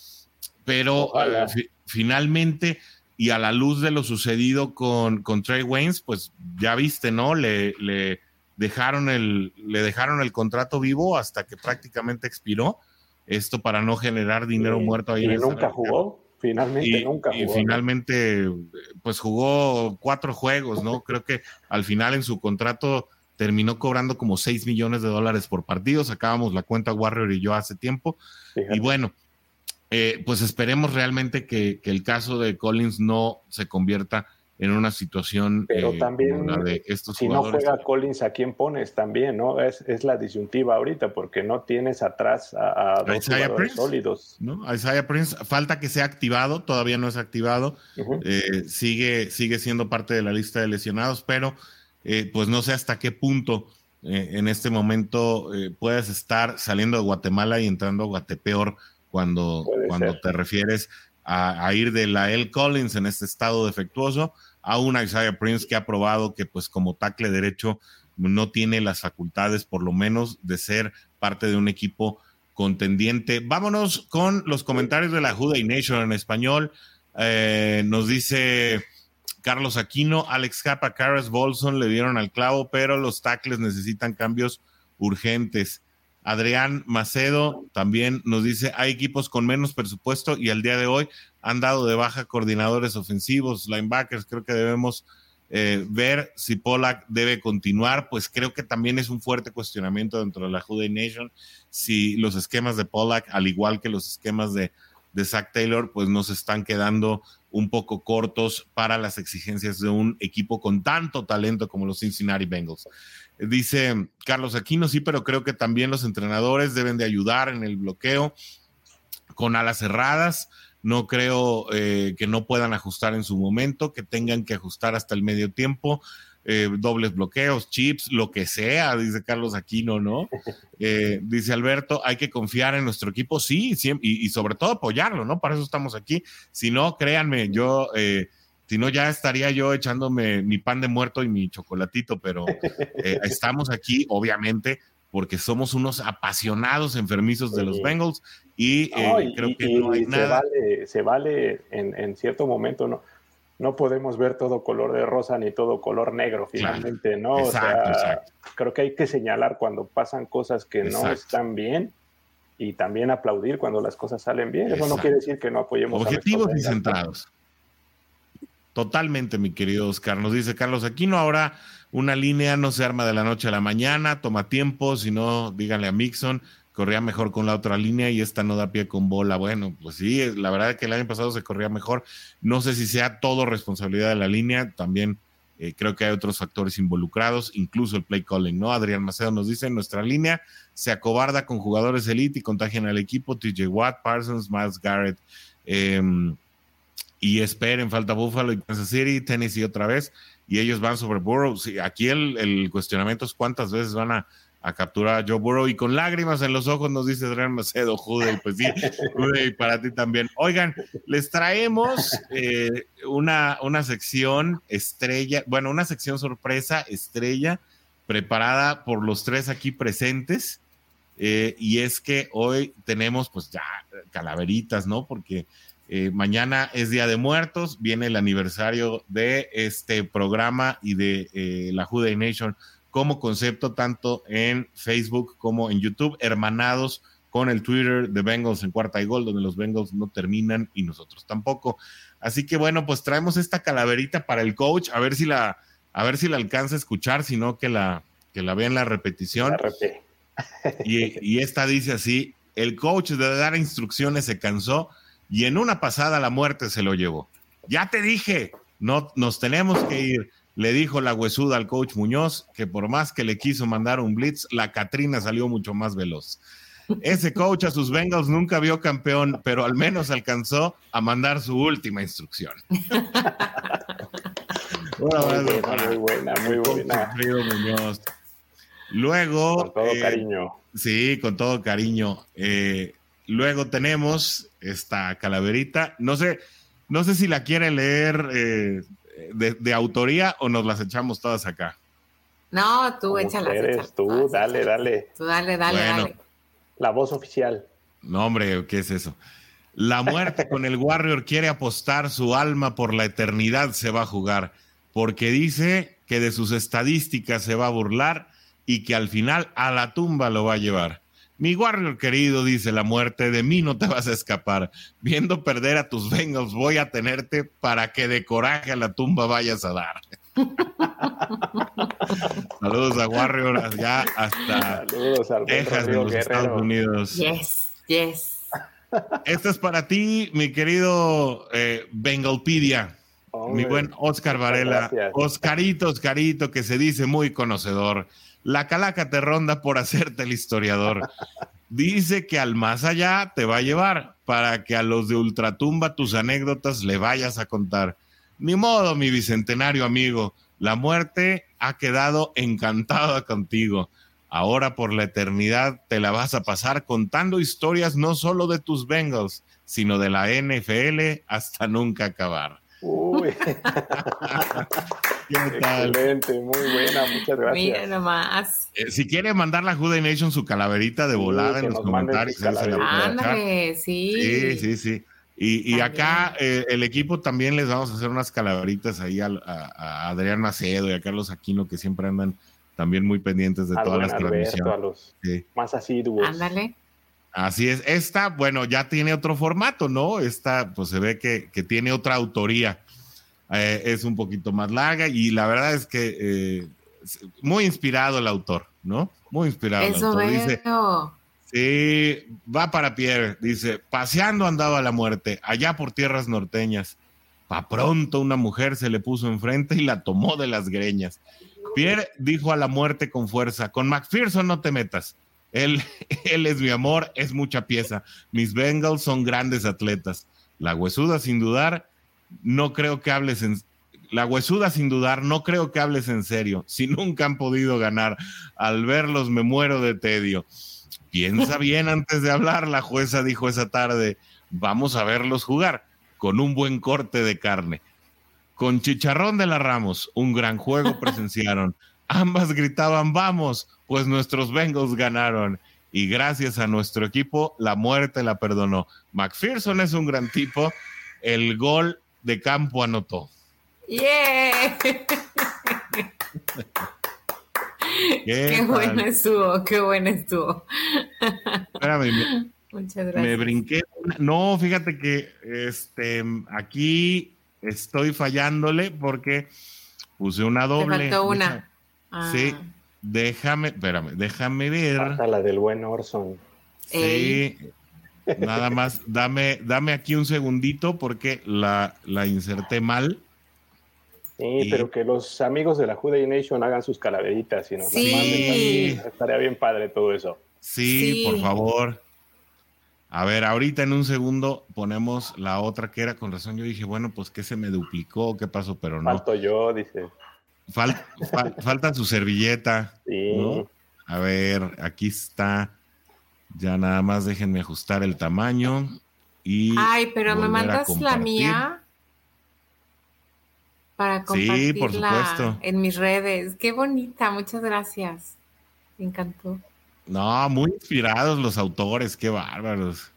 pero eh, finalmente y a la luz de lo sucedido con, con Trey Waynes, pues ya viste, ¿no? Le, le, dejaron el, le dejaron el contrato vivo hasta que prácticamente expiró. Esto para no generar dinero muerto ahí. Y nunca jugó, finalmente nunca jugó. Y finalmente, pues jugó cuatro juegos, ¿no? Creo que al final en su contrato terminó cobrando como 6 millones de dólares por partido. Sacábamos la cuenta Warrior y yo hace tiempo. Y bueno, eh, pues esperemos realmente que, el caso de Collins no se convierta en una situación Pero eh, también, de estos si no juega Collins, ¿a quién pones también? no Es, la disyuntiva ahorita, porque no tienes atrás a, dos jugadores sólidos. ¿no? Isaiah Prince, falta que sea activado, todavía no es activado, eh, sigue, sigue siendo parte de la lista de lesionados, pero eh, pues no sé hasta qué punto en este momento puedes estar saliendo de Guatemala y entrando a Guatepeor cuando, cuando te refieres a, a, ir de la L. Collins en este estado defectuoso a una Isaiah Prince que ha probado que pues como tackle derecho no tiene las facultades por lo menos de ser parte de un equipo contendiente. Vámonos con los comentarios de la Juday Nation en español. Eh, nos dice Carlos Aquino, Alex Capa, Caras Bolson le dieron al clavo, pero los tackles necesitan cambios urgentes. Adrián Macedo también nos dice, hay equipos con menos presupuesto y al día de hoy han dado de baja coordinadores ofensivos, linebackers, creo que debemos eh, ver si Pollack debe continuar, pues creo que también es un fuerte cuestionamiento dentro de la Juday Nation, si los esquemas de Pollack, al igual que los esquemas de, de Zach Taylor, pues nos están quedando un poco cortos para las exigencias de un equipo con tanto talento como los Cincinnati Bengals. Dice Carlos Aquino, sí, pero creo que también los entrenadores deben de ayudar en el bloqueo con alas cerradas. No creo eh, que no puedan ajustar en su momento, que tengan que ajustar hasta el medio tiempo. Eh, dobles bloqueos, chips, lo que sea, dice Carlos Aquino, ¿no? *laughs* Eh, dice Alberto, hay que confiar en nuestro equipo, sí, y, y, sobre todo apoyarlo, ¿no? Para eso estamos aquí. Si no, créanme, yo si no, ya estaría yo echándome mi pan de muerto y mi chocolatito, pero eh, *laughs* estamos aquí, obviamente, porque somos unos apasionados enfermizos de los Bengals y, eh, creo que no hay se nada. Vale, se vale en, cierto momento, ¿no? No podemos ver todo color de rosa ni todo color negro, finalmente, ¿no? Exacto, exacto. Creo que hay que señalar cuando pasan cosas que no están bien y también aplaudir cuando las cosas salen bien. Eso no quiere decir que no apoyemos. Objetivos y centrados. Totalmente, mi querido Oscar. Nos dice Carlos Aquino, ahora una línea no se arma de la noche a la mañana, toma tiempo, si no, díganle a Mixon, corría mejor con la otra línea y esta no da pie con bola. Bueno, pues sí, la verdad es que el año pasado se corría mejor. No sé si sea todo responsabilidad de la línea, también eh, creo que hay otros factores involucrados, incluso el play calling, ¿no? Adrián Macedo nos dice, nuestra línea se acobarda con jugadores elite y contagian al equipo, TJ Watt, Parsons, Miles Garrett. Eh, y esperen, falta Buffalo y Kansas City, Tennessee otra vez, y ellos van sobre Burrow. aquí el, cuestionamiento es cuántas veces van a, capturar a Joe Burrow y con lágrimas en los ojos nos dice Adrián Macedo, Jude, pues sí, Jude, y para ti también. Oigan, les traemos eh, una, una sección estrella, bueno, una sección sorpresa estrella preparada por los tres aquí presentes. Eh, y es que hoy tenemos pues ya calaveritas, ¿no? Porque eh, mañana es Día de Muertos, viene el aniversario de este programa y de eh, la Juday Nation como concepto, tanto en Facebook como en YouTube, hermanados con el Twitter de Bengals en cuarta y gol, donde los Bengals no terminan y nosotros tampoco. Así que bueno, pues traemos esta calaverita para el coach, a ver si la, a ver si la alcanza a escuchar, sino que la, que la vea en la repetición. y, y esta dice así: el coach de dar instrucciones se cansó y en una pasada la muerte se lo llevó. Ya te dije, no nos tenemos que ir. Le dijo la huesuda al coach Muñoz que por más que le quiso mandar un blitz, la Catrina salió mucho más veloz. Ese coach a sus Bengals nunca vio campeón, pero al menos alcanzó a mandar su última instrucción. *laughs* muy, buena, muy buena, Muñoz. Luego. Con todo eh, cariño. Sí, con todo cariño. Eh, luego tenemos esta calaverita. No sé, no sé si la quiere leer eh, de, autoría o nos las echamos todas acá? No, tú échalas. Eres tú, dale, dale. Tú dale, dale, dale. La voz oficial. No, hombre, ¿qué es eso? La muerte con el Warrior quiere apostar su alma por la eternidad se va a jugar, porque dice que de sus estadísticas se va a burlar y que al final a la tumba lo va a llevar. Mi Warrior querido, dice la muerte, de mí no te vas a escapar. Viendo perder a tus Bengals, voy a tenerte para que de coraje a la tumba vayas a dar. *laughs* Saludos a Warrior, allá hasta Texas, de los Estados Unidos. Yes, yes. Esto es para ti, mi querido eh, Bengalpedia. mi buen Oscar Varela. Oscarito, Oscarito, que se dice muy conocedor. La calaca te ronda por hacerte el historiador. Dice que al más allá te va a llevar para que a los de Ultratumba tus anécdotas le vayas a contar. Ni modo, mi bicentenario amigo, la muerte ha quedado encantada contigo. Ahora por la eternidad te la vas a pasar contando historias no solo de tus Bengals, sino de la NFL hasta nunca acabar. Uy. *laughs* Excelente, muy buena, muchas gracias. Mira nomás. Eh, si quiere mandar la Juday Nation su calaverita de volada en los comentarios, Ándale, sí. Sí, sí, sí. Y, acá eh, el equipo también les vamos a hacer unas calaveritas ahí a, Adrián Macedo y a Carlos Aquino que siempre andan también muy pendientes de todas las transmisiones. A los más asiduos. Ándale. Así es. Esta, bueno, ya tiene otro formato, ¿no? Esta, pues se ve que, tiene otra autoría. Eh, es un poquito más larga y la verdad es que eh, muy inspirado el autor, ¿no? Muy inspirado. Eso el Dice, sí, va para Pierre. Dice, paseando andaba la muerte, allá por tierras norteñas. Pa pronto una mujer se le puso enfrente y la tomó de las greñas. Pierre dijo a la muerte con fuerza, con McPherson no te metas él, *laughs* él es mi amor, es mucha pieza. Mis Bengals son grandes atletas. La huesuda, sin dudar, no creo que hables en. La huesuda, sin dudar, no creo que hables en serio. *laughs* Si nunca han podido ganar, al verlos me muero de tedio. Piensa *laughs* bien antes de hablar, la jueza dijo esa tarde. Vamos a verlos jugar con un buen corte de carne. Con Chicharrón de la Ramos, un gran juego presenciaron. Ambas gritaban, vamos, pues nuestros Bengals ganaron y gracias a nuestro equipo la muerte la perdonó. McPherson es un gran tipo, el gol de campo anotó. Yeah. *laughs* qué, bueno estuvo, qué bueno estuvo. Espérame, Muchas gracias. Me brinqué. No, fíjate que este aquí estoy fallándole porque puse una doble. Te faltó una. Sí, ah. Déjame, espérame, déjame ver. la del buen Orson. Sí. Nada más, dame, dame aquí un segundito porque la, la inserté mal. Sí, pero que los amigos de la Juday Nation hagan sus calaveritas y nos sí. manden. Estaría bien padre todo eso. Sí, por favor. A ver, ahorita en un segundo ponemos la otra que era con razón. Yo dije, bueno, pues que se me duplicó, qué pasó, pero no. Falto yo, dice falta su servilleta. A ver, aquí está. Ya nada más déjenme ajustar el tamaño. Y Ay, pero me mandas la mía para compartirla en mis redes. Qué bonita, muchas gracias. Me encantó. No, muy inspirados los autores, qué bárbaros.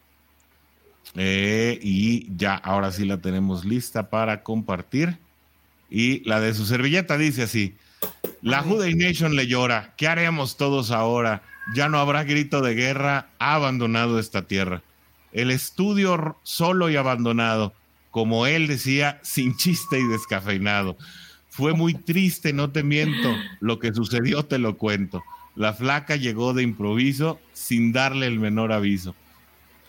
Eh, y ya, ahora sí la tenemos lista para compartir. Y la de su servilleta dice así: La Juday Nation le llora. ¿Qué haremos todos ahora? Ya no habrá grito de guerra. Ha abandonado esta tierra. El estudio solo y abandonado. Como él decía, sin chiste y descafeinado. Fue muy triste, no te miento. Lo que sucedió te lo cuento. La flaca llegó de improviso sin darle el menor aviso.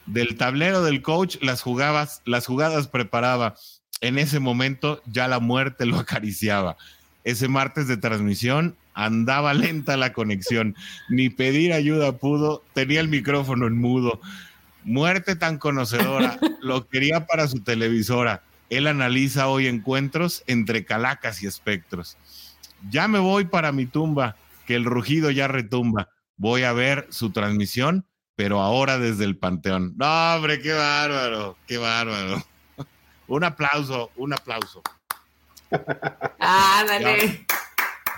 Del tablero del coach las, jugabas, las jugadas preparaba en ese momento ya la muerte lo acariciaba. Ese martes de transmisión andaba lenta la conexión, ni pedir ayuda pudo, tenía el micrófono en mudo. Muerte tan conocedora, *laughs* lo quería para su televisora. Él analiza hoy encuentros entre calacas y espectros. Ya me voy para mi tumba, que el rugido ya retumba. Voy a ver su transmisión, pero ahora desde el panteón. No, hombre, qué bárbaro, qué bárbaro. Un aplauso, un aplauso. Ah, dale.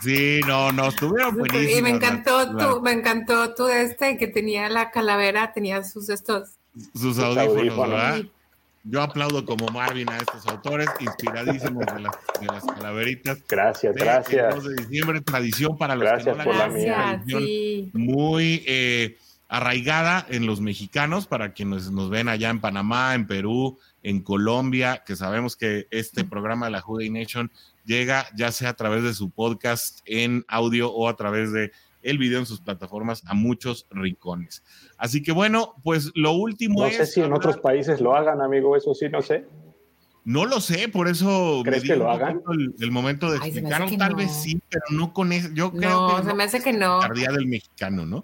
Sí, no, no, estuvieron buenísimos. Y me encantó tú, me encantó tú este que tenía la calavera, tenía sus estos. Sus audífonos, ¿verdad? Yo aplaudo como Marvin a estos autores, inspiradísimos de las, de las calaveritas. Gracias, gracias. El 2 de diciembre, tradición para los gracias que no la por la sí. Muy eh, arraigada en los mexicanos, para quienes nos ven allá en Panamá, en Perú, en Colombia, que sabemos que este programa de la Juday Nation llega ya sea a través de su podcast en audio o a través de el video en sus plataformas a muchos rincones. Así que bueno, pues lo último no es... sé si en otros países lo hagan, amigo, eso sí, no sé. No lo sé, por eso ¿Crees me que lo hagan? El, el momento de explicarlo, tal no. vez sí, pero no con eso. Yo creo No, que se no me hace que no. la Día del mexicano, ¿no?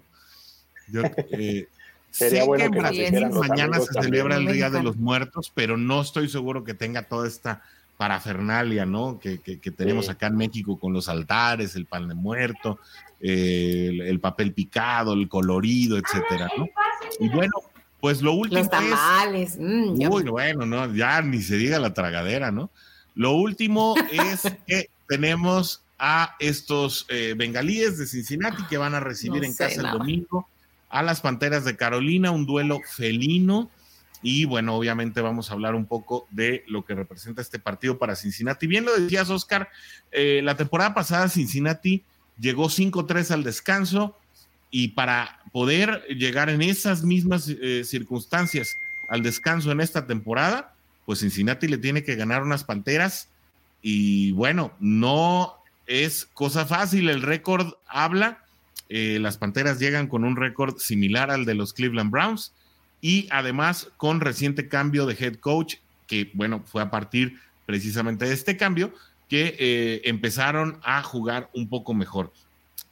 Yo, *laughs* eh, Sería sé bueno que en Brasil mañana se también. celebra el Día de los Muertos, pero no estoy seguro que tenga toda esta parafernalia, ¿no? Que, que- que tenemos Sí. acá en México con los altares, el pan de muerto, eh, el, el papel picado, el colorido, etcétera, ¿no? Y bueno, pues lo último Los es tamales. mm, yo- Uy, bueno, no, ya ni se diga la tragadera, ¿no? Lo último *laughs* es que tenemos a estos eh, bengalíes de Cincinnati que van a recibir No en casa nada. el domingo a las Panteras de Carolina, un duelo felino. Y bueno, obviamente vamos a hablar un poco de lo que representa este partido para Cincinnati. Bien lo decías, Oscar, eh, la temporada pasada Cincinnati llegó 5-3 al descanso y para poder llegar en esas mismas eh, circunstancias al descanso en esta temporada, pues Cincinnati le tiene que ganar unas Panteras y bueno, no es cosa fácil, el récord habla, eh, las Panteras llegan con un récord similar al de los Cleveland Browns y además con reciente cambio de head coach, que bueno, fue a partir precisamente de este cambio que eh, empezaron a jugar un poco mejor.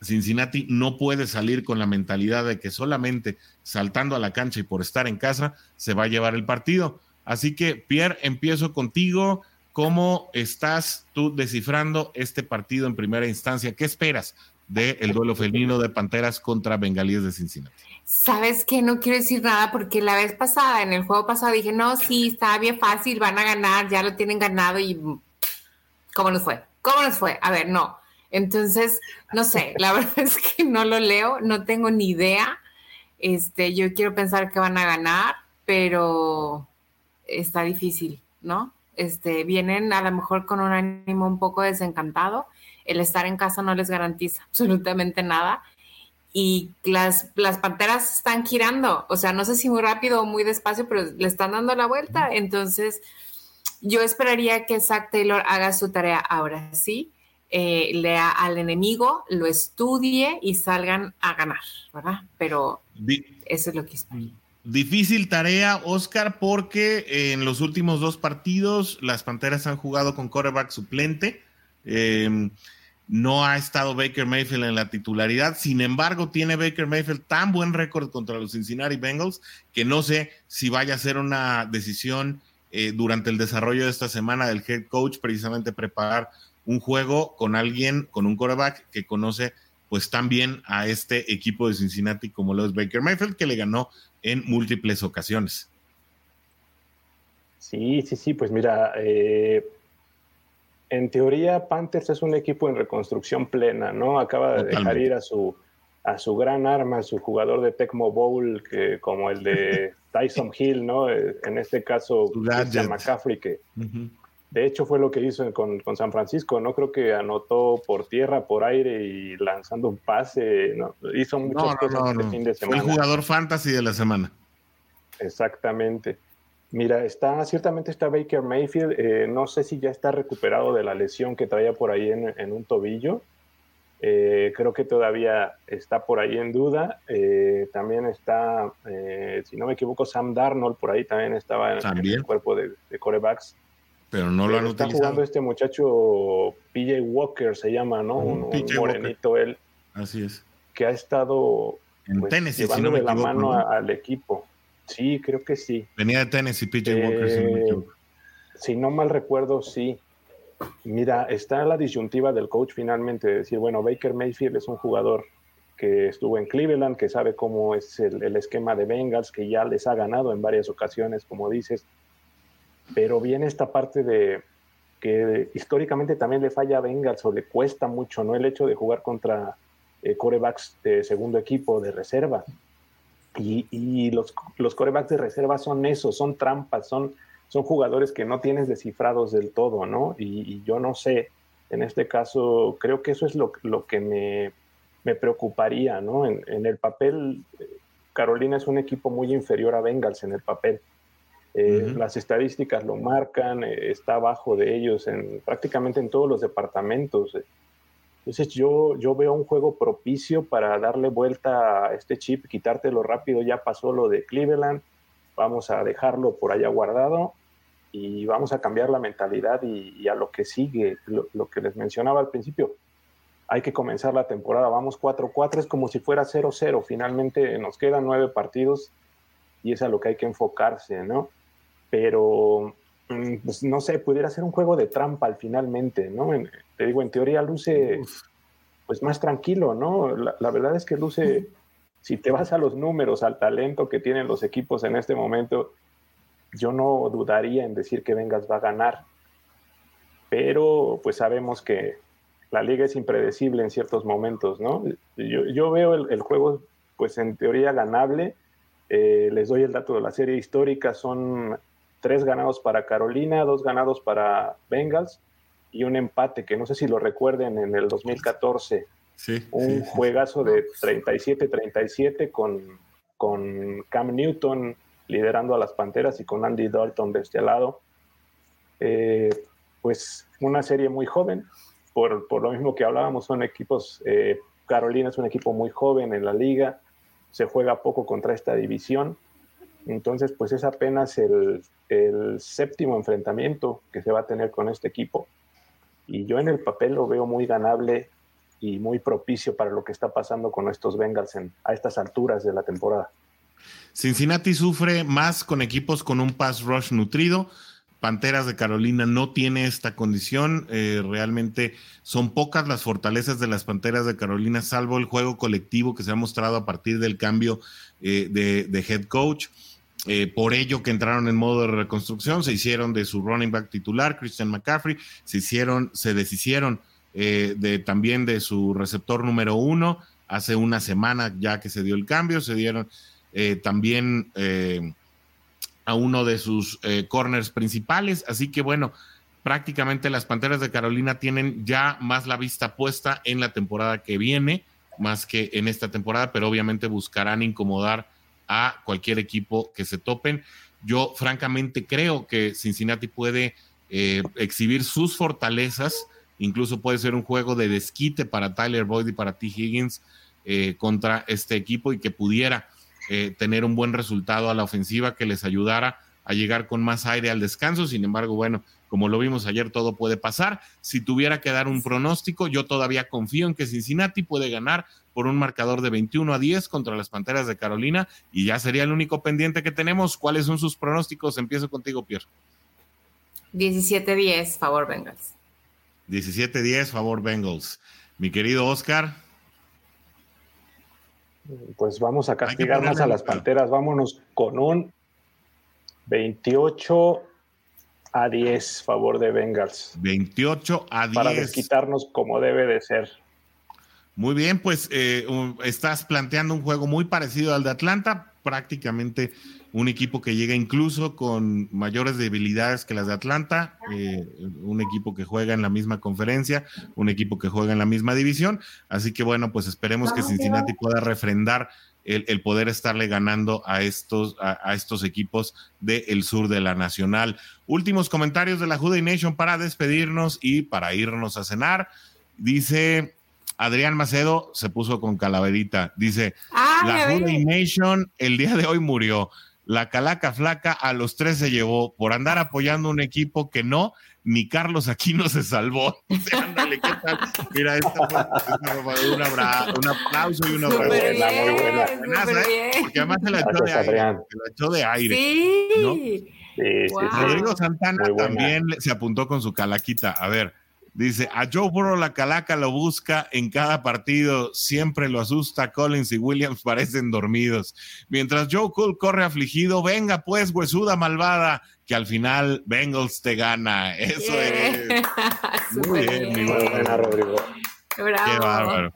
Cincinnati no puede salir con la mentalidad de que solamente saltando a la cancha y por estar en casa se va a llevar el partido. Así que, Pierre, empiezo contigo. ¿Cómo estás tú descifrando este partido en primera instancia? ¿Qué esperas del duelo felino de Panteras contra Bengalíes de Cincinnati? Sabes que no quiero decir nada porque la vez pasada, en el juego pasado, dije, no, sí, está bien fácil, van a ganar, ya lo tienen ganado y ¿cómo nos fue? ¿Cómo nos fue? A ver, no. Entonces, no sé, la *laughs* verdad es que no lo leo, no tengo ni idea. Este, yo quiero pensar que van a ganar, pero está difícil, ¿no? Este, vienen a lo mejor con un ánimo un poco desencantado. El estar en casa no les garantiza absolutamente nada y las, las panteras están girando, o sea, no sé si muy rápido o muy despacio, pero le están dando la vuelta. Entonces, yo esperaría que Zach Taylor haga su tarea ahora sí, eh, lea al enemigo, lo estudie y salgan a ganar, ¿verdad? Pero eso es lo que espero. Difícil tarea, Oscar, porque en los últimos dos partidos las Panteras han jugado con quarterback suplente. Eh, no ha estado Baker Mayfield en la titularidad. Sin embargo, tiene Baker Mayfield tan buen récord contra los Cincinnati Bengals que no sé si vaya a ser una decisión eh, durante el desarrollo de esta semana del head coach, precisamente preparar un juego con alguien, con un quarterback que conoce pues tan bien a este equipo de Cincinnati como lo es Baker Mayfield, que le ganó en múltiples ocasiones. Sí, sí, sí, pues mira, eh, en teoría Panthers es un equipo en reconstrucción plena, ¿no? Acaba de dejar ir a su, a su gran arma, a su jugador de Tecmo Bowl, que, como el de *laughs* Tyson Hill, ¿no? Eh, En este caso. McCaffrey, que de hecho fue lo que hizo con, con San Francisco, ¿no? Creo que anotó por tierra, por aire y lanzando un pase, ¿no? Hizo muchas No, no, cosas no, este no. fin de Fue el semana. jugador fantasy de la semana. Exactamente. Mira, está, ciertamente está Baker Mayfield. eh, no sé si ya está recuperado de la lesión que traía por ahí en, en un tobillo. Eh, creo que todavía está por ahí en duda. Eh, también está, eh, si no me equivoco, Sam Darnold por ahí también estaba en, en el cuerpo de, de corebacks. Pero no lo han Pero está utilizado. jugando este muchacho PJ Walker, se llama, ¿no? Un, un PJ Walker. morenito él, Así es. que ha estado En pues, Tennessee, si no me de la equivoco. mano ¿no? a- al equipo. Sí, creo que sí. Venía de Tennessee, PJ Walker, si no me Eh, equivoco. Si no mal recuerdo, sí. Mira, está la disyuntiva del coach finalmente de decir, bueno, Baker Mayfield es un jugador que estuvo en Cleveland, que sabe cómo es el, el esquema de Bengals, que ya les ha ganado en varias ocasiones, como dices. Pero viene esta parte de, que históricamente también le falla a Bengals o le cuesta mucho, ¿no? El hecho de jugar contra eh, corebacks de segundo equipo de reserva. Y, los, los, corebacks de reserva son eso, son trampas, son, son jugadores que no tienes descifrados del todo, ¿no? Y, yo no sé, en este caso, creo que eso es lo, lo que me, me, preocuparía, ¿no? En, en, el papel, Carolina es un equipo muy inferior a Bengals en el papel. Eh, las estadísticas lo marcan, eh, está abajo de ellos en prácticamente en todos los departamentos. Entonces yo, yo veo un juego propicio para darle vuelta a este chip, quitártelo rápido, ya pasó lo de Cleveland, vamos a dejarlo por allá guardado y vamos a cambiar la mentalidad y, a lo que sigue, lo, lo, que les mencionaba al principio. Hay que comenzar la temporada, vamos 4-4, es como si fuera 0-0, finalmente nos quedan nueve partidos y es a lo que hay que enfocarse, ¿no? pero pues, no sé, pudiera ser un juego de trampa al finalmente, ¿no? te digo, en teoría luce pues más tranquilo, ¿no? La, verdad es que luce, si te vas a los números, al talento que tienen los equipos en este momento, yo no dudaría en decir que Vengas va a ganar, pero pues sabemos que la liga es impredecible en ciertos momentos, ¿no? Yo, veo el, juego, pues en teoría ganable. Eh, les doy el dato de la serie histórica, son tres ganados para Carolina, dos ganados para Bengals y un empate que no sé si lo recuerden en el 2014. Sí, un juegazo de 37-37 con, con Cam Newton liderando a las Panteras y con Andy Dalton de este lado. Eh, pues una serie muy joven, por, por, lo mismo que hablábamos, son equipos, eh, Carolina es un equipo muy joven en la liga, se juega poco contra esta división entonces, pues es apenas el, séptimo enfrentamiento que se va a tener con este equipo. Y yo en el papel lo veo muy ganable y muy propicio para lo que está pasando con estos Bengals a estas alturas de la temporada. Cincinnati sufre más con equipos con un pass rush nutrido. Panteras de Carolina no tiene esta condición. Eh, realmente son pocas las fortalezas de las Panteras de Carolina, salvo el juego colectivo que se ha mostrado a partir del cambio eh, de, head coach. Eh, por ello que entraron en modo de reconstrucción, se hicieron de su running back titular, Christian McCaffrey, se hicieron, se deshicieron de, también de su receptor número uno hace una semana ya que se dio el cambio, se dieron también a uno de sus eh, corners principales. Así que bueno, prácticamente las Panteras de Carolina tienen ya más la vista puesta en la temporada que viene, más que en esta temporada, pero obviamente buscarán incomodar a cualquier equipo que se topen. Yo francamente creo que Cincinnati puede eh, exhibir sus fortalezas, incluso puede ser un juego de desquite para Tyler Boyd y para T. Higgins eh, contra este equipo y que pudiera eh, tener un buen resultado a la ofensiva que les ayudara a llegar con más aire al descanso. Sin embargo, bueno, como lo vimos ayer, todo puede pasar. Si tuviera que dar un pronóstico, yo todavía confío en que Cincinnati puede ganar por un marcador de 21 a 10 contra las Panteras de Carolina y ya sería el único pendiente que tenemos. ¿Cuáles son sus pronósticos? Empiezo contigo, Pierre. 17-10, favor Bengals. 17-10, favor Bengals. Mi querido Oscar pues vamos a castigar más a las Panteras. Vámonos con un 28 a 10 favor de Bengals. 28 a 10. Para desquitarnos como debe de ser. Muy bien, pues eh, estás planteando un juego muy parecido al de Atlanta, prácticamente un equipo que llega incluso con mayores debilidades que las de Atlanta, eh, un equipo que juega en la misma conferencia, un equipo que juega en la misma división. Así que bueno, pues esperemos que Cincinnati pueda refrendar el, poder estarle ganando a estos, a, estos equipos del sur de la Nacional. Últimos comentarios de la Juday Nation para despedirnos y para irnos a cenar. Dice Adrián Macedo, se puso con calaverita. Dice, ah, la Juday Nation el día de hoy murió la calaca flaca a los tres se llevó por andar apoyando un equipo que no, ni Carlos Aquino se salvó. *laughs* ándale, ¿qué tal? Mira, esta fue, un, aplauso y una abrazo. Muy buena. ¿eh? Porque además se la echó de aire. Se la echó de aire. Sí. ¿no? sí, Rodrigo Santana también se apuntó con su calaquita. A ver, Dice, a Joe Burrow la calaca lo busca en cada partido, siempre lo asusta, Collins y Williams parecen dormidos. Mientras Joe Cool corre afligido, venga pues, huesuda malvada, que al final Bengals te gana. Eso es. *laughs* Muy bien, mi buena Rodrigo. Qué bárbaro.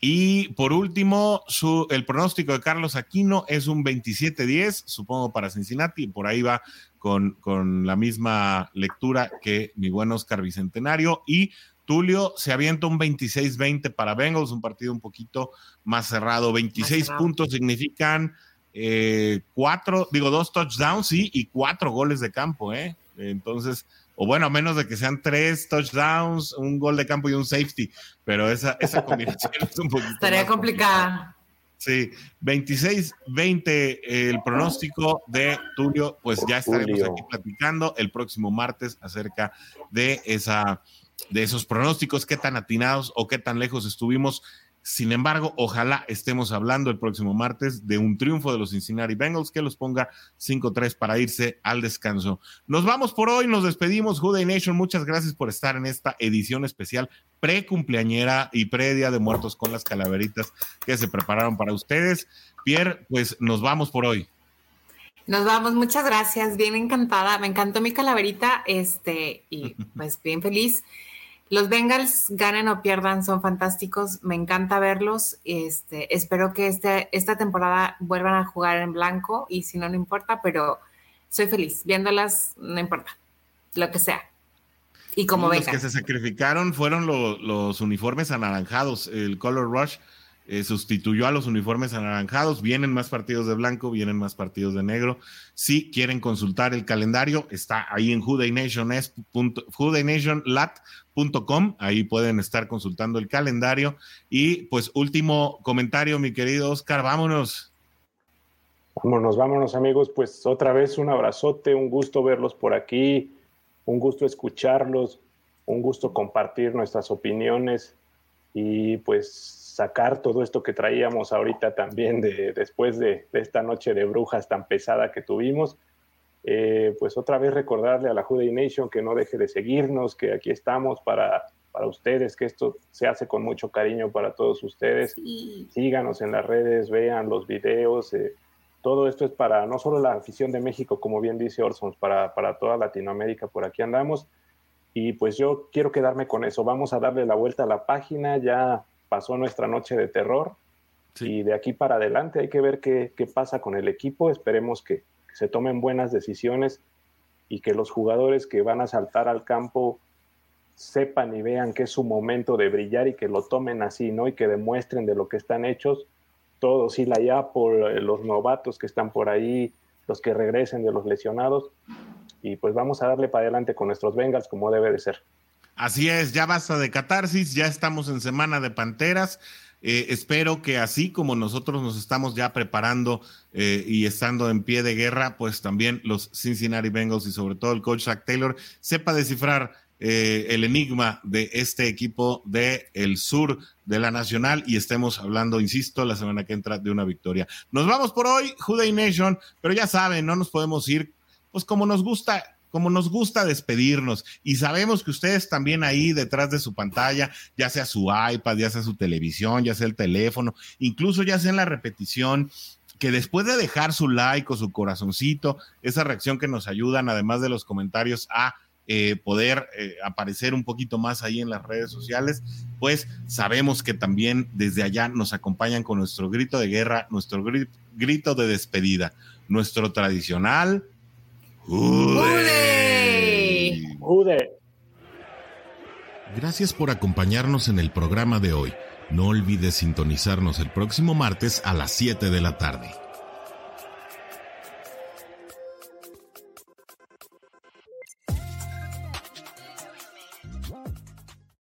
Y por último, su, el pronóstico de Carlos Aquino es un 27-10, supongo para Cincinnati, por ahí va con, con la misma lectura que mi buen Oscar Bicentenario. Y Tulio se avienta un 26-20 para Bengals, un partido un poquito más cerrado. 26 puntos significan eh, cuatro, digo, dos touchdowns, sí, y cuatro goles de campo, ¿eh? Entonces, o bueno, a menos de que sean tres touchdowns, un gol de campo y un safety, pero esa, esa *laughs* combinación es un poquito. Estaría complicada. Sí, 26-20 el pronóstico de Tulio, pues ya estaremos aquí platicando el próximo martes acerca de esa de esos pronósticos, qué tan atinados o qué tan lejos estuvimos sin embargo, ojalá estemos hablando el próximo martes de un triunfo de los Cincinnati Bengals que los ponga 5-3 para irse al descanso. Nos vamos por hoy, nos despedimos. Juday Nation, muchas gracias por estar en esta edición especial pre-cumpleañera y pre-día de muertos con las calaveritas que se prepararon para ustedes. Pierre, pues nos vamos por hoy. Nos vamos, muchas gracias, bien encantada, me encantó mi calaverita, este, y *laughs* pues bien feliz. Los Bengals ganen o pierdan, son fantásticos, me encanta verlos. Este, espero que este, esta temporada vuelvan a jugar en blanco y si no, no importa, pero soy feliz. Viéndolas, no importa, lo que sea. Y como Los que se sacrificaron fueron los uniformes anaranjados, el Color Rush eh, sustituyó a los uniformes anaranjados. Vienen más partidos de blanco, vienen más partidos de negro. Si quieren consultar el calendario, está ahí en whodaynationlat.com. Ahí pueden estar consultando el calendario. Y pues último comentario, mi querido Oscar, vámonos. Vámonos, vámonos amigos. Pues otra vez un abrazote, un gusto verlos por aquí, un gusto escucharlos, un gusto compartir nuestras opiniones y pues sacar todo esto que traíamos ahorita también de, después de, esta noche de brujas tan pesada que tuvimos. Eh, pues otra vez recordarle a la Juday Nation que no deje de seguirnos, que aquí estamos para, para ustedes, que esto se hace con mucho cariño para todos ustedes. Síganos en las redes, vean los videos. Eh, todo esto es para no solo la afición de México, como bien dice Orson, para, para toda Latinoamérica, por aquí andamos. Y pues yo quiero quedarme con eso. Vamos a darle la vuelta a la página. Ya pasó nuestra noche de terror. Y de aquí para adelante hay que ver qué, pasa con el equipo. Esperemos que, se tomen buenas decisiones y que los jugadores que van a saltar al campo sepan y vean que es su momento de brillar y que lo tomen así, ¿no? Y que demuestren de lo que están hechos. Todos, y la ya por eh, los novatos que están por ahí, los que regresen de los lesionados. Y pues vamos a darle para adelante con nuestros Bengals como debe de ser. Así es, ya basta de catarsis, ya estamos en semana de Panteras. Eh, espero que así como nosotros nos estamos ya preparando eh, y estando en pie de guerra, pues también los Cincinnati Bengals y sobre todo el coach Zach Taylor sepa descifrar eh, el enigma de este equipo del el sur de la Nacional y estemos hablando, insisto, la semana que entra de una victoria. Nos vamos por hoy, Juday Nation, pero ya saben, no nos podemos ir, pues como nos gusta como nos gusta despedirnos. Y sabemos que ustedes también ahí detrás de su pantalla, ya sea su iPad, ya sea su televisión, ya sea el teléfono, incluso ya sea en la repetición, que después de dejar su like o su corazoncito, esa reacción que nos ayudan, además de los comentarios, a eh, poder eh, aparecer un poquito más ahí en las redes sociales, pues sabemos que también desde allá nos acompañan con nuestro grito de guerra, nuestro grito de despedida, nuestro tradicional ¡Jude! ¡Jude! Gracias por acompañarnos en el programa de hoy. No olvides sintonizarnos el próximo martes a las 7 de la tarde.